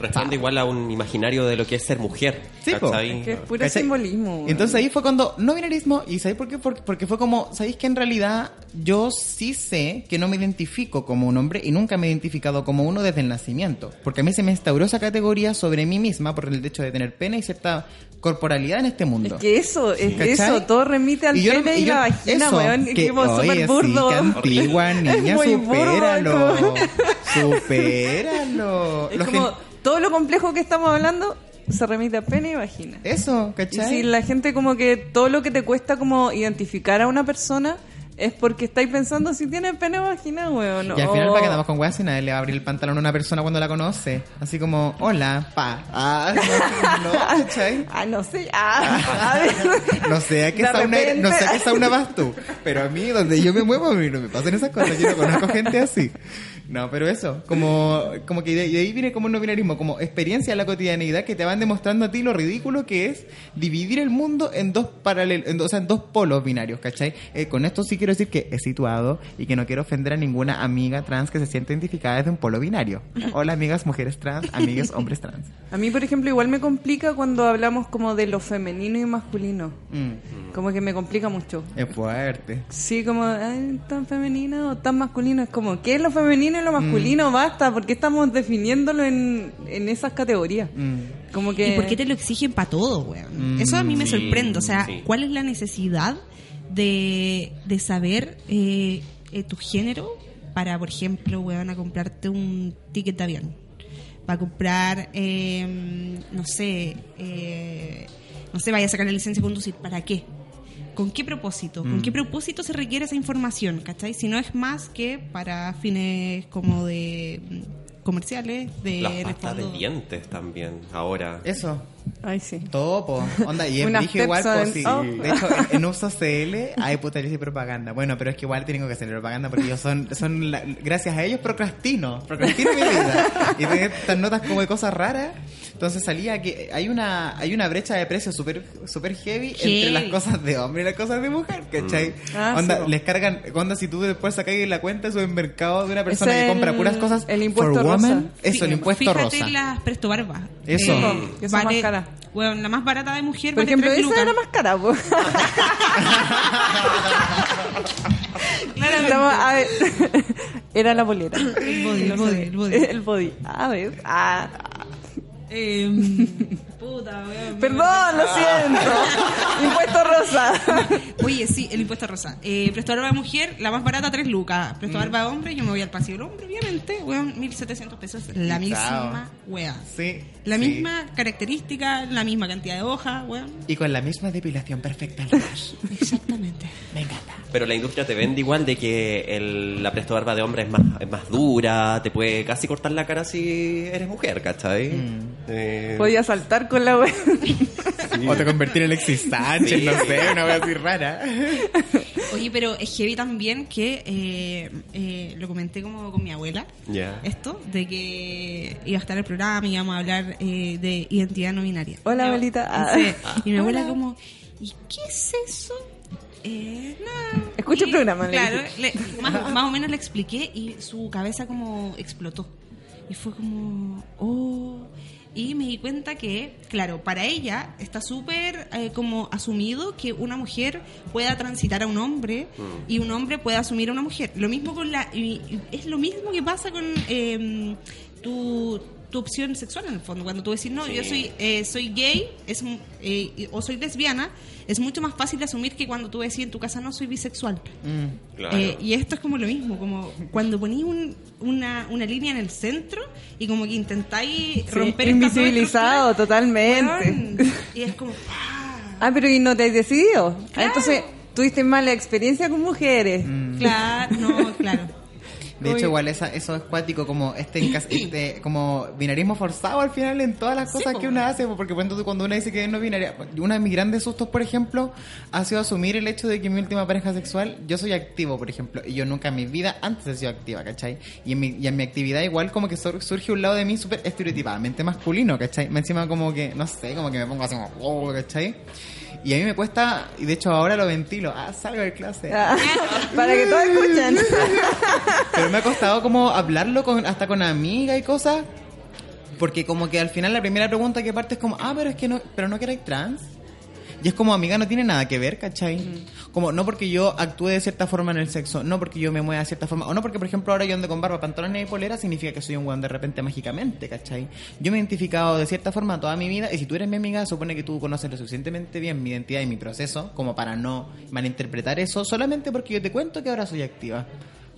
Responde igual a un imaginario de lo que es ser mujer. Sí. Es que es puro ¿Cachai? simbolismo. Entonces ahí fue cuando no binarismo y ¿sabéis por qué? Por- Porque fue como, ¿sabéis que en realidad yo sí sé que no me identifico como un hombre y nunca me he identificado como uno desde el nacimiento? Porque a mí se me instauró esa categoría sobre mí misma por el hecho de tener pene y cierta corporalidad en este mundo. Es que eso, es ¿Cachai? eso, todo remite al Y yo pene y, y yo- la vagina, eso, weón. Es que- que como oye, súper sí, burdo. que antigua, niña, Es muy burdo, supéralo. Supéralo. Es Los como gen- todo lo complejo que estamos hablando se remite a pene y vagina. Eso, Y ¿cachai? si la gente como que todo lo que te cuesta como identificar a una persona es porque estáis pensando si tiene pene o vagina, weón. Y al final, para que andamos con weas, y nadie le va a abrir el pantalón a una persona cuando la conoce. Así como, hola, pa. Ah, no, no, ¿cachai? Ah, no sé. Ah, a ver. No sé a qué sauna, no sé a qué sauna vas tú, pero a mí, donde yo me muevo, a mí no me pasan esas cosas. Yo no conozco gente así. No, pero eso, como, como que de, de ahí viene como el no binarismo, como experiencia en la cotidianidad que te van demostrando a ti lo ridículo que es dividir el mundo en dos paralelos, en dos, o sea, en dos polos binarios, ¿cachai? Eh, con esto sí quiero decir que he situado y que no quiero ofender a ninguna amiga trans que se siente identificada desde un polo binario. Hola amigas mujeres trans, amigas hombres trans. A mí, por ejemplo, igual me complica cuando hablamos como de lo femenino y masculino. Mm, Como que me complica mucho. es fuerte. Sí, como, ay, tan femenino o tan masculino. Es como, ¿qué es lo femenino y lo masculino? Basta, ¿por qué estamos definiéndolo en, en esas categorías? Mm. Como que... ¿Y por qué te lo exigen para todo, weón? Mm, Eso a mí me sorprende. O sea, sí. ¿cuál es la necesidad de, de saber eh, eh, tu género para, por ejemplo, weón, a comprarte un ticket de avión? Para comprar, eh, no sé, eh, no sé, vaya a sacar la licencia de conducir. ¿Para qué? ¿Con qué propósito? ¿Con Mm. qué propósito se requiere esa información? ¿Cachai? Si no es más que para fines como de mm, comerciales, de Las pastas de dientes también, ahora. Eso. Ay, sí. Todo, po. Onda, y es igual, po, sí. Oh. De hecho, en, Uso CL hay publicidad y propaganda. Bueno, pero es que igual tengo que hacer propaganda porque ellos son, son la- gracias a ellos procrastino. Procrastino mi vida. Y de estas notas como de cosas raras. Entonces salía que hay una, hay una brecha de precios súper super heavy, entre Heavy. las cosas de hombre y las cosas de mujer, ¿cachai? Ah, onda, sí, les cargan, onda, si tú después sacáis la cuenta de supermercado de una persona Es que compra puras cosas el impuesto for woman, rosa. eso, el impuesto Fíjate rosa. las presto barba. Eso. Po, que son más caras. Bueno, la más barata de mujer Por vale ejemplo, esa lucas. era más cara, po. Estamos- a ver, era la bolera. El body, el body, el body. El body. A ver. Ah. Em, puta, weón. Perdón, lo siento. Impuesto rosa. Oye, sí, el impuesto rosa. Eh, presto barba de mujer, la más barata, 3 lucas. Presto Mm. barba de hombre, yo me voy al pasillo del hombre, obviamente. Weón, 1700 pesos. La misma wea. Sí. La sí. misma característica, la misma cantidad de hojas, weón. Y con la misma depilación perfecta al ras. Exactamente. Me encanta. Pero la industria te vende igual de que el, la presto barba de hombre es más, es más dura, te puede casi cortar la cara si eres mujer, ¿cachai? Eh, Podía saltar con la wea. O te convertir en Alexis Sánchez, no sé, una wea así rara. Oye, pero es heavy también que eh, eh, lo comenté como con mi abuela. Esto, de que iba a estar el programa y íbamos a hablar eh, de identidad no binaria. Hola, abuelita. Ah. Sí. Y mi abuela como, ¿y qué es eso? Eh. Escucha el programa, Claro, le- más, más o menos le expliqué y su cabeza como explotó. Y fue como, oh. Y me di cuenta que, claro, para ella está súper eh, como asumido que una mujer pueda transitar a un hombre y un hombre pueda asumir a una mujer. Lo mismo con la... y- es lo mismo que pasa con eh, tu, tu opción sexual en el fondo. Cuando tú decís, no, yo soy, eh, soy gay es, eh, o soy lesbiana, es mucho más fácil de asumir que cuando tú decís en tu casa, no, soy bisexual. Claro. Eh, y esto es como lo mismo, como cuando ponís un- una, una línea en el centro y como que intentáis Sí, romper invisibilizado totalmente. y es como... ¡ah! Ah, pero ¿y no te has decidido? Ah. Entonces, tuviste mala experiencia con mujeres. Claro, no, claro. De hecho, igual esa, eso es cuático, como este, este como binarismo forzado al final en todas las cosas que uno hace, porque cuando uno dice que es no binaria, uno de mis grandes sustos, por ejemplo, ha sido asumir el hecho de que mi última pareja sexual, yo soy activo, por ejemplo, y yo nunca en mi vida antes he sido activa, ¿cachai? Y en mi, y en mi actividad igual como que sur- surge un lado de mí súper estereotipadamente masculino, ¿cachai? Me encima como que, no sé, como que me pongo así como, oh, ¿cachai? Y a mí me cuesta, y de hecho ahora lo ventilo, ah, salgo de clase. Ah, Para que todos escuchen. Pero me ha costado como hablarlo con, hasta con amigas y cosas. Porque como que al final la primera pregunta que parte es como, ah, pero es que no, pero no que eres trans. Y es como, amiga, no tiene nada que ver, ¿cachai? Como, no porque yo actúe de cierta forma en el sexo, no porque yo me mueva de cierta forma, o no porque, por ejemplo, ahora yo ando con barba, pantalones y polera, significa que soy un weón de repente mágicamente, ¿cachai? Yo me he identificado de cierta forma toda mi vida, y si tú eres mi amiga, supone que tú conoces lo suficientemente bien mi identidad y mi proceso, como para no malinterpretar eso, solamente porque yo te cuento que ahora soy activa.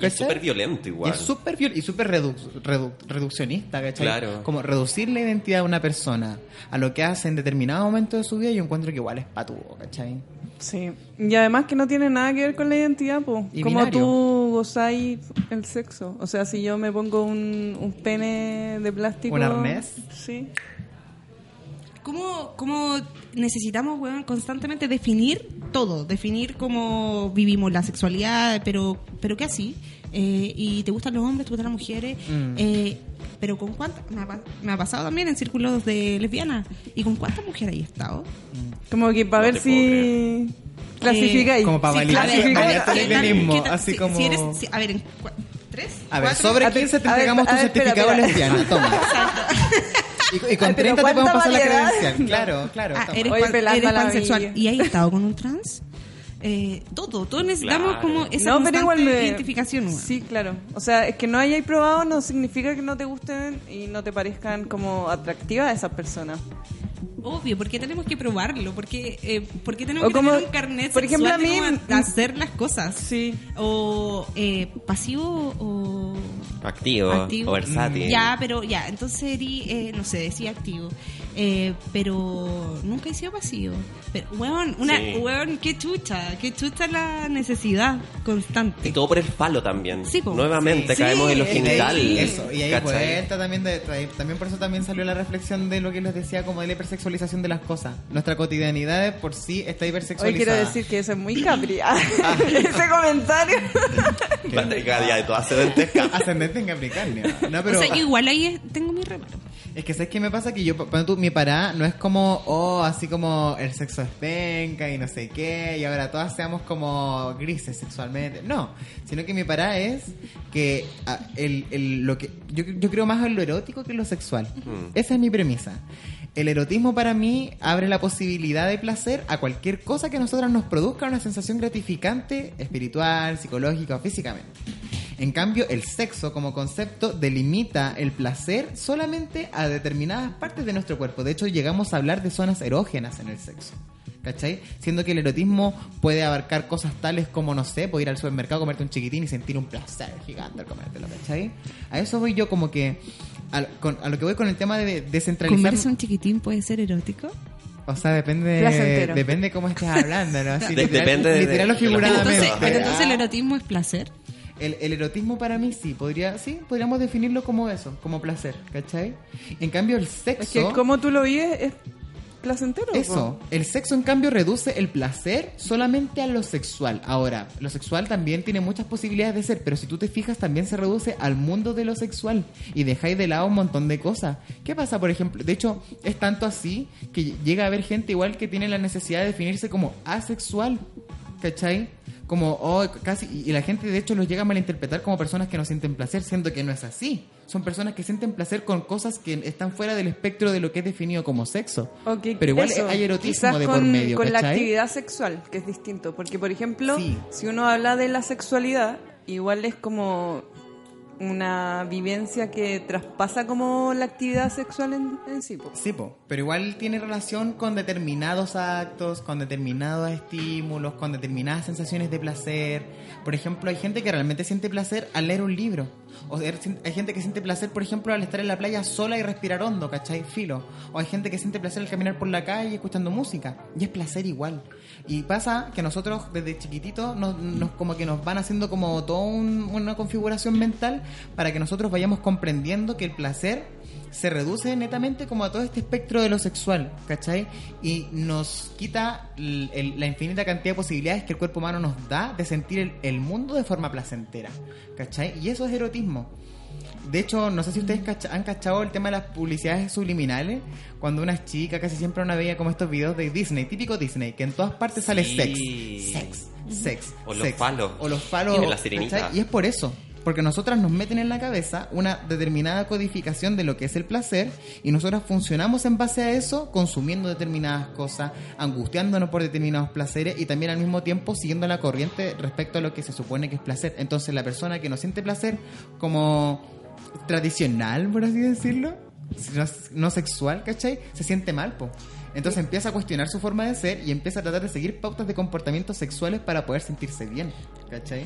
Y es súper violento Y igual. es súper viol- y súper redu- redu- reduccionista, ¿cachai? Claro. Como reducir la identidad de una persona a lo que hace en determinado momento de su vida, yo encuentro que igual es patudo, ¿cachai? Sí. Y además que no tiene nada que ver con la identidad, pues. Como binario. tú gozáis el sexo. O sea, si yo me pongo un, un pene de plástico. ¿Un arnés? Sí. ¿Cómo, cómo necesitamos, weón, constantemente definir todo? Definir cómo vivimos la sexualidad, pero, pero ¿qué así? Eh, ¿Y te gustan los hombres, te gustan las mujeres? Mm. Eh, pero ¿con cuántas? Me ha, pa- me ha pasado también en círculos de lesbianas. ¿Y con cuántas mujeres hay estado? Como que para No ver si. Clasificáis. Como para validar- clasificáis. validar tu ¿qué tal- lesbianismo, qué tal- así si- como- si eres- si- a ver, ¿en ¿tres? A ver, ¿Cuatro? sobre A ver, 15 te entregamos tu certificado lesbiana, toma. Y, y con Ay, pero 30 te ¿cuánta podemos pasar la variedad? credencial. Claro, claro. Ah, eres, Oye, pan- eres la pansexual. ¿Y has estado con un trans? Eh, todo, todos necesitamos Claro. como esa no, pero igual constante me... identificación. Sí, claro. O sea, es que no hayáis probado no significa que no te gusten y no te parezcan como atractivas esas personas. Obvio, porque tenemos que probarlo, porque eh, porque tenemos O que como- tener un carnet por ejemplo, a mí- hacer las cosas. Sí. O eh, pasivo o Activo, activo. o versátil. Ya, pero ya, entonces eh, no sé, decía activo. Eh, pero nunca he sido pasivo. Pero, weón, una, Sí. weón, qué chucha, qué chucha la necesidad constante. Y todo por el falo también. Sí, po. Nuevamente Sí. caemos en lo genital. Y eso, y ahí vuelta también, de, también por eso también salió la reflexión de lo que les decía como de la hipersexualización de las cosas. Nuestra cotidianidad de por sí está Hoy hipersexualizada. quiero decir que eso es muy capri. Ese comentario. Día de tu ascendente Ascendente en Capricornio. No, pero o sea, yo igual ahí tengo mi reparo. es que ¿sabes qué me pasa? Que yo, cuando tú, mi pará no es como, oh, así como el sexo es penca y no sé qué, y ahora todas seamos como grises sexualmente. No, sino que mi pará es que ah, el, el- lo que yo, yo creo más en lo erótico que en lo sexual. Esa es mi premisa. El erotismo para mí abre la posibilidad de placer a cualquier cosa que a nosotras nos produzca una sensación gratificante, espiritual, psicológica o físicamente. En cambio, el sexo como concepto delimita el placer solamente a determinadas partes de nuestro cuerpo. De hecho, llegamos a hablar de zonas erógenas en el sexo. ¿Cachai? Siendo que el erotismo puede abarcar cosas tales como, no sé, puedo ir al supermercado, comerte un chiquitín y sentir un placer gigante al comértelo, ¿cachai? A eso voy yo como que, a, con- a lo que voy con el tema de descentralizar... ¿Comerse un chiquitín puede ser erótico? O sea, depende Placentero. depende cómo estés hablando, ¿no? Así, De- literal, depende de- literal o de- Pero figuradamente. entonces, pero entonces el erotismo es placer. El, el erotismo para mí sí, podría, sí, podríamos definirlo como eso, como placer, ¿cachai? En cambio el sexo... Es que como tú lo vives es placentero. Eso, el sexo en cambio reduce el placer solamente a lo sexual. Ahora, lo sexual también tiene muchas posibilidades de ser, pero si tú te fijas también se reduce al mundo de lo sexual y dejáis de lado un montón de cosas. ¿Qué pasa, por ejemplo? De hecho, es tanto así que llega a haber gente igual que tiene la necesidad de definirse como asexual, ¿cachai? Como, oh, casi, y la gente de hecho los llega a malinterpretar como personas que no sienten placer, siendo que no es así. Son personas que sienten placer con cosas que están fuera del espectro de lo que es definido como sexo. Pero igual eso. hay erotismo Quizás de con, por medio, con la actividad sexual, que es distinto. Porque, por ejemplo, Sí. si uno habla de la sexualidad, igual es como una vivencia que traspasa como la actividad sexual en, en sí. po. Pero igual tiene relación con determinados actos, con determinados estímulos, con determinadas sensaciones de placer. Por ejemplo, hay gente que realmente siente placer al leer un libro. O hay gente que siente placer, por ejemplo, al estar en la playa sola y respirar hondo, ¿cachai? Filo. O hay gente que siente placer al caminar por la calle escuchando música. Y es placer igual. Y pasa que nosotros desde chiquititos nos, como que nos van haciendo como toda un- una configuración mental para que nosotros vayamos comprendiendo que el placer se reduce netamente como a todo este espectro de lo sexual, ¿cachai? Y nos quita la infinita cantidad de posibilidades que el cuerpo humano nos da de sentir el, el mundo de forma placentera, ¿cachai? Y eso es erotismo. De hecho, no sé si ustedes cacha- han cachado el tema de las publicidades subliminales, cuando unas chicas casi siempre una veía como estos videos de Disney, típico Disney, que en todas partes sale Sí. sex, sex, sex. O los palos. O los palos. Y la. Y es por eso. Porque nosotras nos meten en la cabeza una determinada codificación de lo que es el placer y nosotras funcionamos en base a eso, consumiendo determinadas cosas, angustiándonos por determinados placeres y también al mismo tiempo siguiendo la corriente respecto a lo que se supone que es placer. Entonces la persona que no siente placer como tradicional, por así decirlo, no, no sexual, ¿cachai? Se siente mal, po. Entonces empieza a cuestionar su forma de ser y empieza a tratar de seguir pautas de comportamientos sexuales para poder sentirse bien, ¿cachai?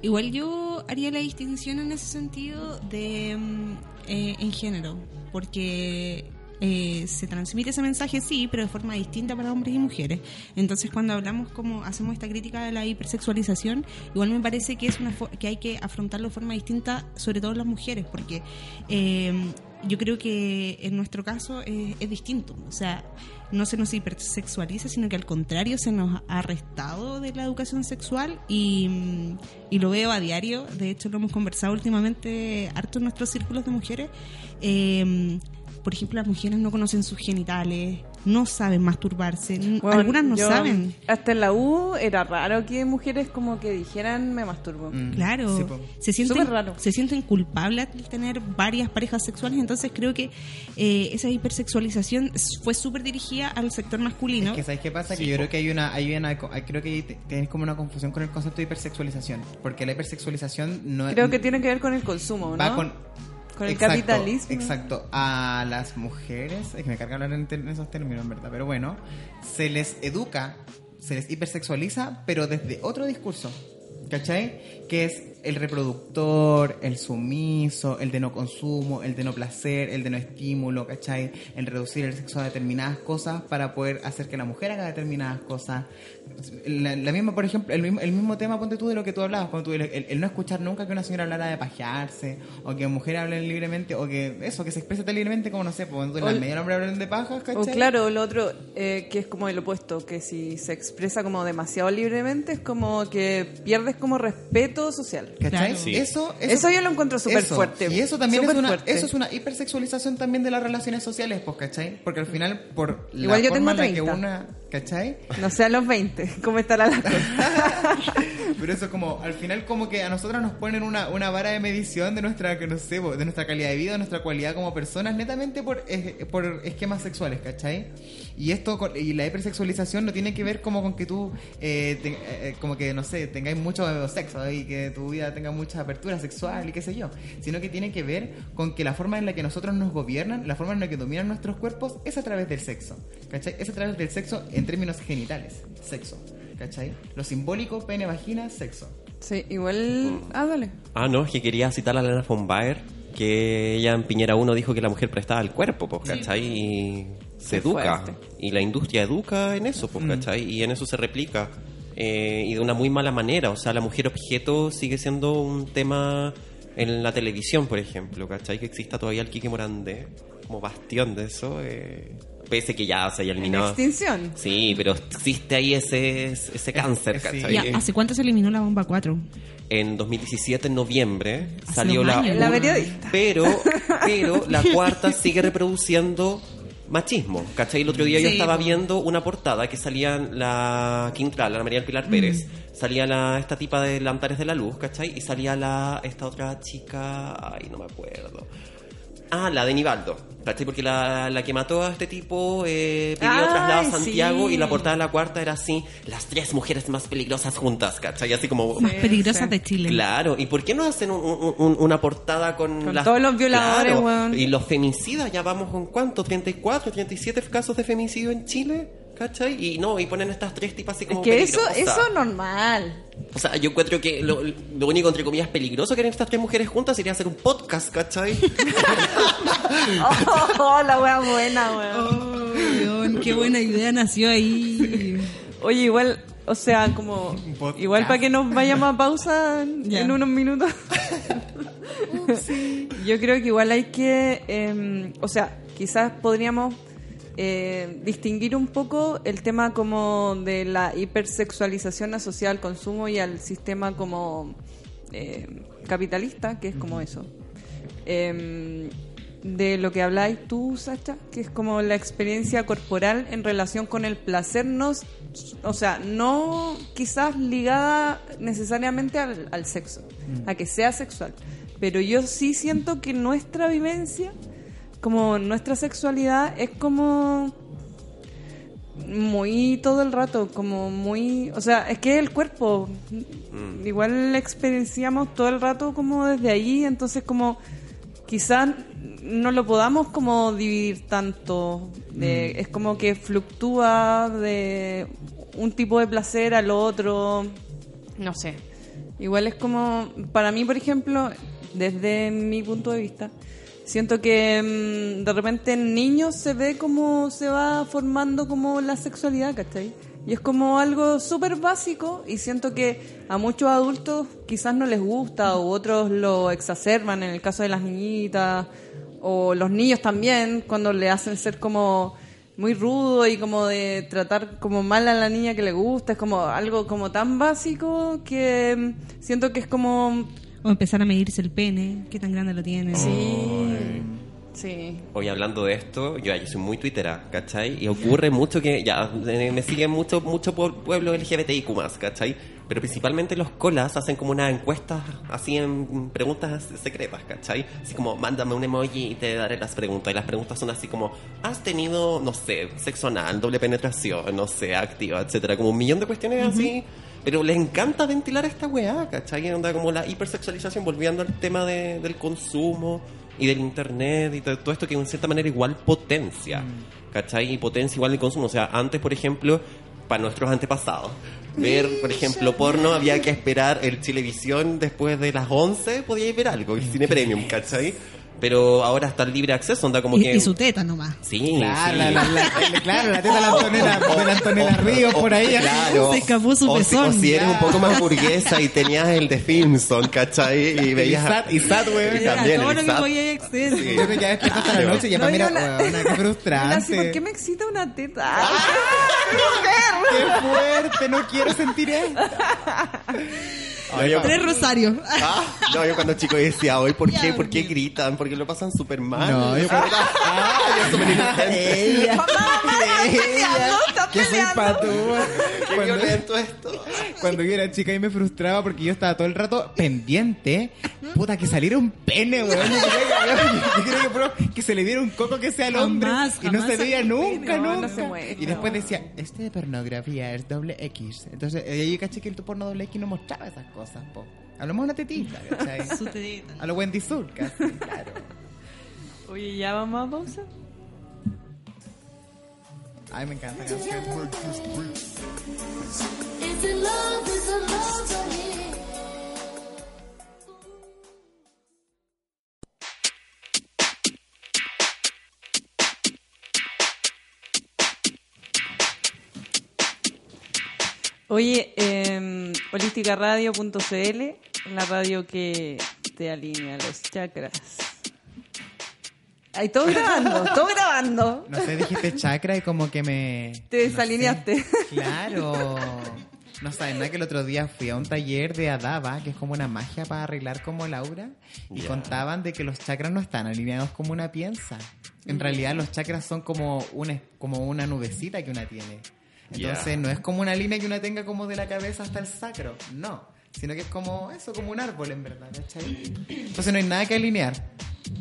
Igual yo haría la distinción en ese sentido de mm, eh, en género, porque eh, se transmite ese mensaje, sí, pero de forma distinta para hombres y mujeres. Entonces, cuando hablamos como hacemos esta crítica de la hipersexualización, igual me parece que es una que hay que afrontarlo de forma distinta, sobre todo las mujeres, porque eh, yo creo que en nuestro caso es distinto. O sea, no se nos hipersexualiza, sino que al contrario se nos ha restado de la educación sexual y, lo veo a diario. De hecho, lo hemos conversado últimamente harto en nuestros círculos de mujeres. Eh, por ejemplo, las mujeres no conocen sus genitales, no saben masturbarse, Bueno, algunas no yo- saben. Hasta en la U era raro que mujeres como que dijeran me masturbo. Mm. Claro, Sí, se sienten, Súper raro. se sienten culpables al tener varias parejas sexuales, entonces creo que eh, esa hipersexualización fue súper dirigida al sector masculino. Es que ¿sabes qué pasa? Que yo creo que hay una, hay una, creo que hay- te- tienes como una confusión con el concepto de hipersexualización, porque la hipersexualización no Creo que tiene que ver con el consumo, ¿no? va con Con el Exacto, capitalismo. Exacto. A las mujeres, es que me carga hablar en esos términos, en verdad, pero bueno, se les educa, se les hipersexualiza, pero desde otro discurso, ¿cachai? Que es el reproductor, el sumiso, el de no consumo, el de no placer, el de no estímulo, ¿cachai? El reducir el sexo a determinadas cosas para poder hacer que la mujer haga determinadas cosas. La, la misma, por ejemplo, el mismo, el mismo tema, ponte tú de lo que tú hablabas, cuando tú, el, el- el no escuchar nunca que una señora hablara de pajearse, o que mujeres hablen libremente, o que eso, que se exprese tan libremente como, no sé, pues, cuando en O- las medias hombres hablan de pajas, O ¿cachai? claro, lo otro eh, que es como el opuesto, que si se expresa como demasiado libremente es como que pierdes como respeto social. ¿Cachai? Claro. Sí. Eso, Eso yo lo encuentro súper eso. fuerte. Y eso también es una, fuerte. eso es una hipersexualización también de las relaciones sociales, pues, ¿cachai? Porque al final, por la Igual yo forma tengo en la que 30. una, ¿cachai? No sé a los 20, ¿cómo estará la cosa? Pero eso como, al final como que a nosotros nos ponen una, una vara de medición de nuestra, que no sé, de nuestra calidad de vida, de nuestra cualidad como personas, netamente por, eh, por esquemas sexuales, ¿cachai? Y esto, y la hipersexualización no tiene que ver como con que tú, eh, te- eh, eh, como que, no sé, tengáis mucho sexo y que tu vida tenga mucha apertura sexual y qué sé yo, sino que tiene que ver con que la forma en la que nosotros nos gobiernan, la forma en la que dominan nuestros cuerpos es a través del sexo, ¿cachai? Es a través del sexo en términos genitales, sexo. ¿Cachai? Lo simbólico, pene, vagina, sexo. Sí, igual... Ah, dale. Ah, no, es que quería citar a Lena von Baer, que ella en Piñera 1 dijo que la mujer prestaba el cuerpo, pues, ¿cachai? Y se educa. Y la industria educa en eso, pues, ¿cachai? Y en eso se replica. Eh, y de una muy mala manera. O sea, la mujer objeto sigue siendo un tema en la televisión, por ejemplo, ¿cachai? Que exista todavía el Kike Morandé como bastión de eso. eh, pese que ya se haya En eliminado. extinción. Sí, pero existe ahí ese, ese cáncer, sí. ¿cachai? Ya, ¿Hace cuánto se eliminó la bomba 4? En 2017, en noviembre, Hace salió la... años. La periodista. Pero, pero la cuarta sigue reproduciendo machismo, ¿cachai? El otro día yo Sí, estaba po. viendo una portada que salía la Quintral, la María del Pilar Pérez, salía la, esta tipa de Lantares de la Luz, ¿cachai? Y salía la, esta otra chica, ay, no me acuerdo. Ah, la de Nivaldo, ¿cachai? Porque la, la que mató a este tipo eh, pidió Ay, traslado a Santiago sí. y la portada de la cuarta era así, las tres mujeres más peligrosas juntas, ¿cachai? Así como... Más Sí, peligrosas sí. de Chile. Claro, ¿y por qué no hacen un- un- un- una portada con, Con todos los violadores, Claro, weón. Y los femicidas, ya vamos con cuánto, 34, 37 casos de femicidio en Chile, ¿cachai? Y no, y ponen estas tres tipas así Es como que eso, eso normal. O sea, yo encuentro que lo, lo único, entre comillas, peligroso que harían estas tres mujeres juntas sería hacer un podcast, ¿cachai? Oh, la wea buena, weón. Oh, weón, qué buena idea nació ahí. Oye, igual, o sea, como... Igual para que nos vayamos a pausa en unos minutos. Yo creo que igual hay que... eh, o sea, quizás podríamos eh, distinguir un poco el tema como de la hipersexualización asociada al consumo y al sistema como eh, capitalista, que es como eso. Em, de lo que habláis tú, Sacha, que es como la experiencia corporal en relación con el placer, no, o sea, no quizás ligada necesariamente al, al sexo, a que sea sexual, pero yo sí siento que nuestra vivencia, como nuestra sexualidad, es como muy todo el rato, como muy, o sea, es que el cuerpo, igual experienciamos todo el rato como desde ahí, entonces como quizás no lo podamos como dividir tanto, de- es como que fluctúa de un tipo de placer al otro, no sé. Igual es como, para mí, por ejemplo, desde mi punto de vista, siento que mm, de repente en niños se ve cómo se va formando como la sexualidad, ¿cachai? Y es como algo súper básico y siento que a muchos adultos quizás no les gusta o otros lo exacerban en el caso de las niñitas o los niños también cuando le hacen ser como muy rudo y como de tratar como mal a la niña que le gusta, es como algo como tan básico que mm, siento que es como... O empezar a medirse el pene, qué tan grande lo tiene. Sí, sí. Hoy hablando de esto, yo, yo soy muy twittera, ¿cachai? Y ocurre mucho que ya eh, me siguen mucho, mucho pue- pueblo LGBTIQ más, ¿cachai? Pero principalmente los colas hacen como unas encuestas así en preguntas secretas, ¿cachai? Así como, mándame un emoji y te daré las preguntas. Y las preguntas son así como, ¿has tenido, no sé, sexo anal, doble penetración, no sé, activa, etcétera? Como un millón de cuestiones así. Pero les encanta ventilar esta weá, ¿cachai? Onda como la hipersexualización, volviendo al tema de- del consumo y del internet y todo, esto que en cierta manera igual potencia, ¿cachai? Y potencia igual el consumo. O sea, antes, por ejemplo, para nuestros antepasados, ver, por ejemplo, porno, había que esperar el Televisión después de las 11, podíais ver algo, el cine premium, ¿cachai? Pero ahora está el libre acceso, onda como Y, que... y su teta nomás. Sí, Claro, sí. la, la, la- claro, la teta de la Antonella, de la Antonella Ríos por ahí. Claro. Se escapó su o, si, pezón. o si eres un poco más burguesa y tenías el de Filmson, ¿cachai? Y Y veías... y sad, weón. Y también todo el lo que SAT. podía acceder. Sí. Yo me quedé hasta la noche y ya No, para mira, la- weona, qué frustrante. así, ¿por qué me excita una teta? Ah. ¡Qué fuerte! No quiero sentir esto. No, yo, Tres rosarios. Ah, no, yo cuando chico decía, hoy, ¿por qué, ¿por qué gritan? Porque lo pasan súper mal. No, yo ah, yo súper inocente. Ella. peleando, soy patúa. Qué Cuando, violento esto. cuando yo era chica y me frustraba porque yo estaba todo el rato pendiente. Puta, que saliera un pene, weón. Yo quería que, bro, que se le diera un coco que sea al hombre. Jamás, y no se veía nunca, pene. No, no nunca. se muestra. y después decía, este de pornografía es doble X. Entonces, eh, yo caché que el porno doble X no mostraba esas cosas, po. Hablamos de una tetita, ¿cachai? Su teta. A lo Wendy Sur, casi, claro. Oye, ¿ya vamos a pausa? Ay, me encanta. esa canción. Oye, eh, holísticaradio.cl, la radio que te alinea los chakras. Ay, todo grabando, todo grabando. No sé, dijiste chakra y como que me... Te no desalineaste. sé. Claro. No saben nada que el otro día fui a un taller de Adaba, que es como una magia para arreglar como el aura, y contaban de que los chakras no están alineados como una piensa. En realidad los chakras son como una, como una nubecita que una tiene. Entonces no es como una línea que una tenga como de la cabeza hasta el sacro, no. Sino que es como eso, como un árbol en verdad, ¿cachai? Entonces no hay nada que alinear.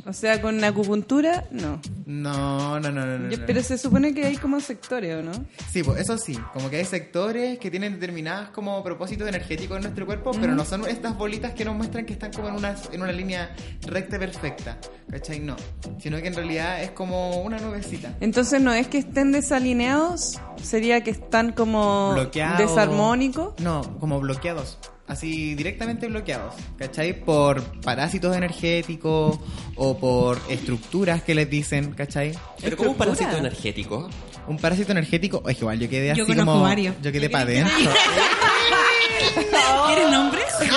O sea, con acupuntura, no. No, no, no, no. no, Yo- no. pero se supone que hay como sectores, ¿o no? Sí, pues eso sí, como que hay sectores que tienen determinadas como propósitos energéticos en nuestro cuerpo, pero no son estas bolitas que nos muestran que están como en una, en una línea recta perfecta, ¿cachai? No, sino que en realidad es como una nubecita. Entonces no es que estén desalineados, sería que están como Bloqueados. desarmónicos. No, como bloqueados. Así directamente bloqueados, ¿cachai? Por parásitos energéticos o por estructuras que les dicen, ¿cachai? Pero como un parásito energético. Un parásito energético, es igual yo quedé Yo así conozco como. varios. Yo quedé ¿Qué para adentro. ¿Quieres nombres?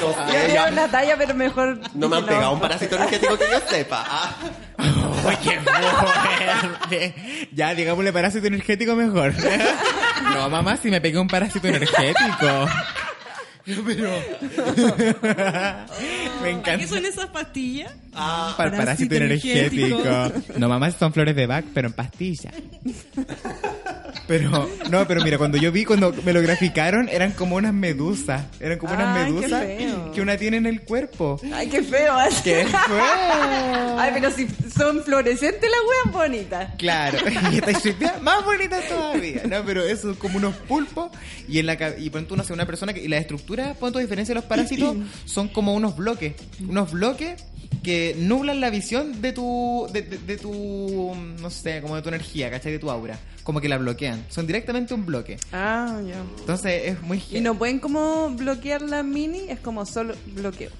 No Yo una talla, pero mejor. No me han pegado un parásito energético que yo sepa. Ah. Uy, qué fuerte. Ya, digámosle parásito energético mejor. No, mamá, si me pegué un parásito energético. Pero. Me encanta. ¿Qué son esas pastillas? Ah, Para el parásito Parásito energético. energético. No, mamá, son flores de Bach, pero en pastilla. Pero, no, pero mira, cuando yo vi, cuando me lo graficaron, eran como unas medusas. Eran como unas Ay, qué medusas que una tiene en el cuerpo. Ay, qué feo. ¡Qué feo! Ay, pero si son fluorescentes las weas bonitas. Claro, y esta más bonita todavía, ¿no? Pero eso es como unos pulpos y en la y pon tú, no sé, una persona que y la estructura, pon tu diferencia de los parásitos son como unos bloques, unos bloques que nublan la visión de tu, de, de- de tu, no sé, como de tu energía, ¿cachai? De tu aura. Como que la bloquean. Son directamente un bloque. Ah, ya. Entonces es muy... Y no pueden como bloquear la mini, es como solo bloqueo.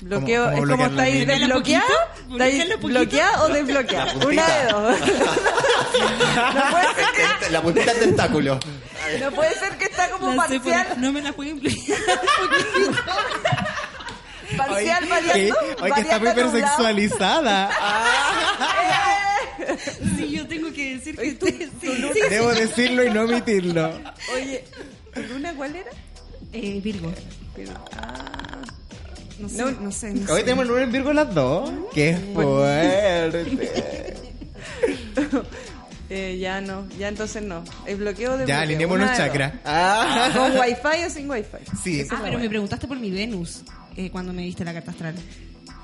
Bloqueo, ¿Cómo- cómo es como estáis desbloqueada, estáis bloqueada o desbloqueada. Una de dos. no, puede ser La puntita del tentáculo. no puede ser que está como La sé por- parcial, no me la pueden explicar. parcial Oye, variando. que- oye, que está hipersexualizada. Sí, yo tengo que decir que ustedes sí, sí. Debo decirlo y no omitirlo. Oye, ¿tu luna cuál era? Eh, Virgo. Pero, ah, No sé, No. no, sé. No Hoy sé. tenemos el lunes en Virgo las dos. ¡Qué fuerte! Eh, ya no, ya entonces no. El bloqueo de ya, chakras. dos. Ah. ¿Con wifi o sin wifi? Sí, Ah, pero me preguntaste por mi Venus eh, cuando me diste la carta astral.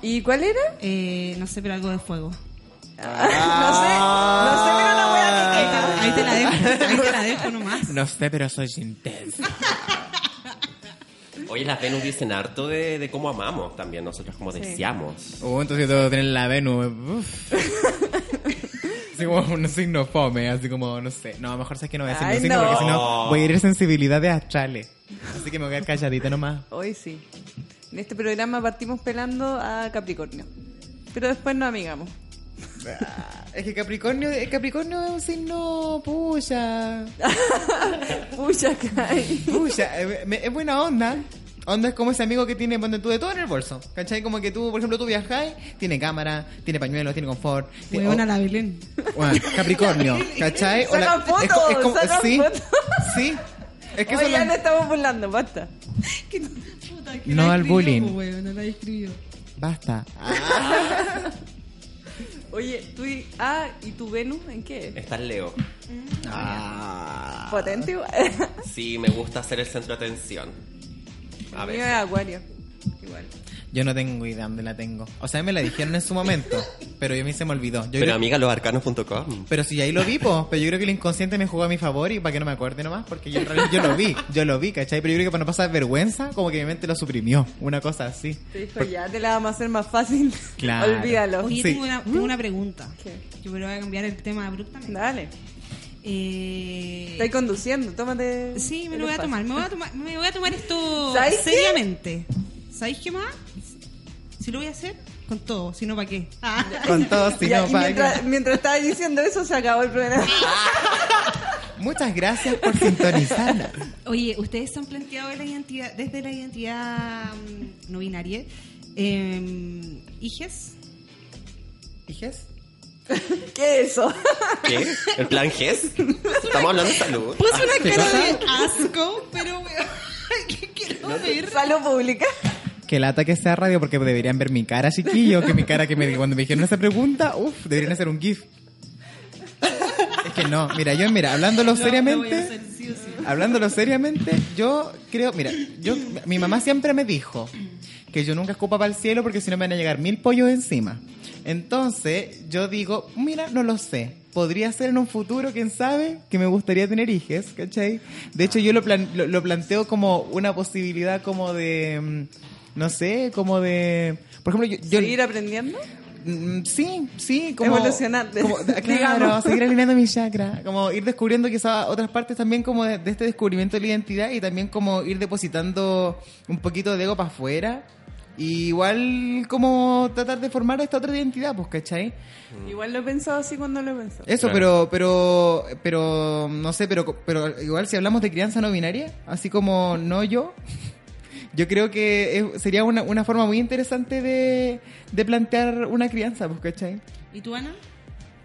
¿Y cuál era? Eh, no sé, pero algo de fuego. no sé, no sé, pero wea Ahí que te, ahí te la dejo, ahí te la dejo nomás. No sé, pero soy intensa. Oye, las Venus dicen harto de, de cómo amamos también, nosotros como deseamos. Uh, entonces yo tengo que tener la Venus. Así como un signo fome, así como, no sé. No, mejor sabes que no voy a decir Ay, un signo no. porque si no voy a ir sensibilidades astrales. Así que me voy a quedar calladita nomás. Hoy sí. En este programa partimos pelando a Capricornio. Pero después nos amigamos. Ah, Es que Capricornio, eh, Capricornio es un signo puya. Pucha, cae. Puya, eh, es buena onda. Onda es como ese amigo que tiene, ponte tú de todo en el bolso. ¿Cachai? Como que tú, por ejemplo, tú viajáis, tiene cámara, tiene pañuelos, tiene confort. tiene- Huevona oh, la Belén. bueno, Capricornio, ¿cachai? O la- Sacan fotos, es co- es como- sacan sí, fotos. sí. Es que Oye, son ya las- estamos burlando, basta. Que- puta, que No la al escribió, bullying. po, weón, no la escribió. Basta. Oye, tú y... Ah, ¿y tu Venus en qué? Está el Leo. Ah. Potente igual. Sí, me gusta ser el centro de atención. A Mío es ver. Acuario. Igual. Yo no tengo idea dónde la tengo. O sea, me la dijeron en su momento, pero yo a mí se me olvidó. Yo Pero creo- amiga, losarcanos.com. Pero si ahí lo vi, po, pero yo creo que el inconsciente me jugó a mi favor y para que no me acuerde nomás, porque yo en realidad yo lo vi, yo lo vi, ¿cachai? Pero yo creo que para no pasar vergüenza, como que mi mente lo suprimió, una cosa así. Te dijo, ya te la vamos a hacer más fácil. Claro. Olvídalo. Oye, Sí. tengo, una, tengo una pregunta. ¿Qué? Yo me voy a cambiar el tema abruptamente. Dale. Eh, Estoy conduciendo, tómate. sí, me lo voy a tomar. Me voy a tomar, me voy a tomar esto ¿Sabes qué? seriamente. ¿Sabéis qué más? Si lo voy a hacer, con todo, si no, ¿para qué? Ah. Con todo, si no, y pa- mientras, mientras estaba diciendo eso, se acabó el programa. Muchas gracias por sintonizarnos. Oye, ustedes se han planteado la identidad, desde la identidad mm, no binaria, eh, hijes. ¿Hijes? ¿Qué es eso? ¿Qué? ¿El plan GES? Estamos hablando de salud. Puse una ¿qué cara cosa? de asco, pero ¿qué quiero ver? Salud pública. Que lata que sea radio porque deberían ver mi cara, chiquillo, que mi cara que me cuando me dijeron esa pregunta, uff, deberían hacer un GIF. Es que no, mira, yo, mira, hablándolo seriamente, hacer, sí o sí. hablándolo seriamente, yo creo, mira, yo, mi mamá siempre me dijo que yo nunca escupa para el cielo porque si no me van a llegar mil pollos encima. Entonces, yo digo, mira, no lo sé. Podría ser en un futuro, quién sabe, que me gustaría tener hijos, ¿cachai? De hecho, yo lo, plan- lo, lo planteo como una posibilidad como de, mm, no sé, como de... Por ejemplo, yo... yo- ¿Seguir aprendiendo? Mm, Sí, sí, como Evolucionante, como- claro, seguir alineando mi chakra, como ir descubriendo quizás otras partes también como de, de este descubrimiento de la identidad y también como ir depositando un poquito de ego para afuera. Y igual como tratar de formar esta otra identidad, pues, ¿cachai? Igual lo he pensado así cuando lo he pensado. Eso, Claro. pero, pero, pero, no sé, pero, pero igual si hablamos de crianza no binaria, así como no yo, yo creo que es- sería una, una forma muy interesante de, de plantear una crianza, pues, ¿cachai? ¿Y tú, Ana?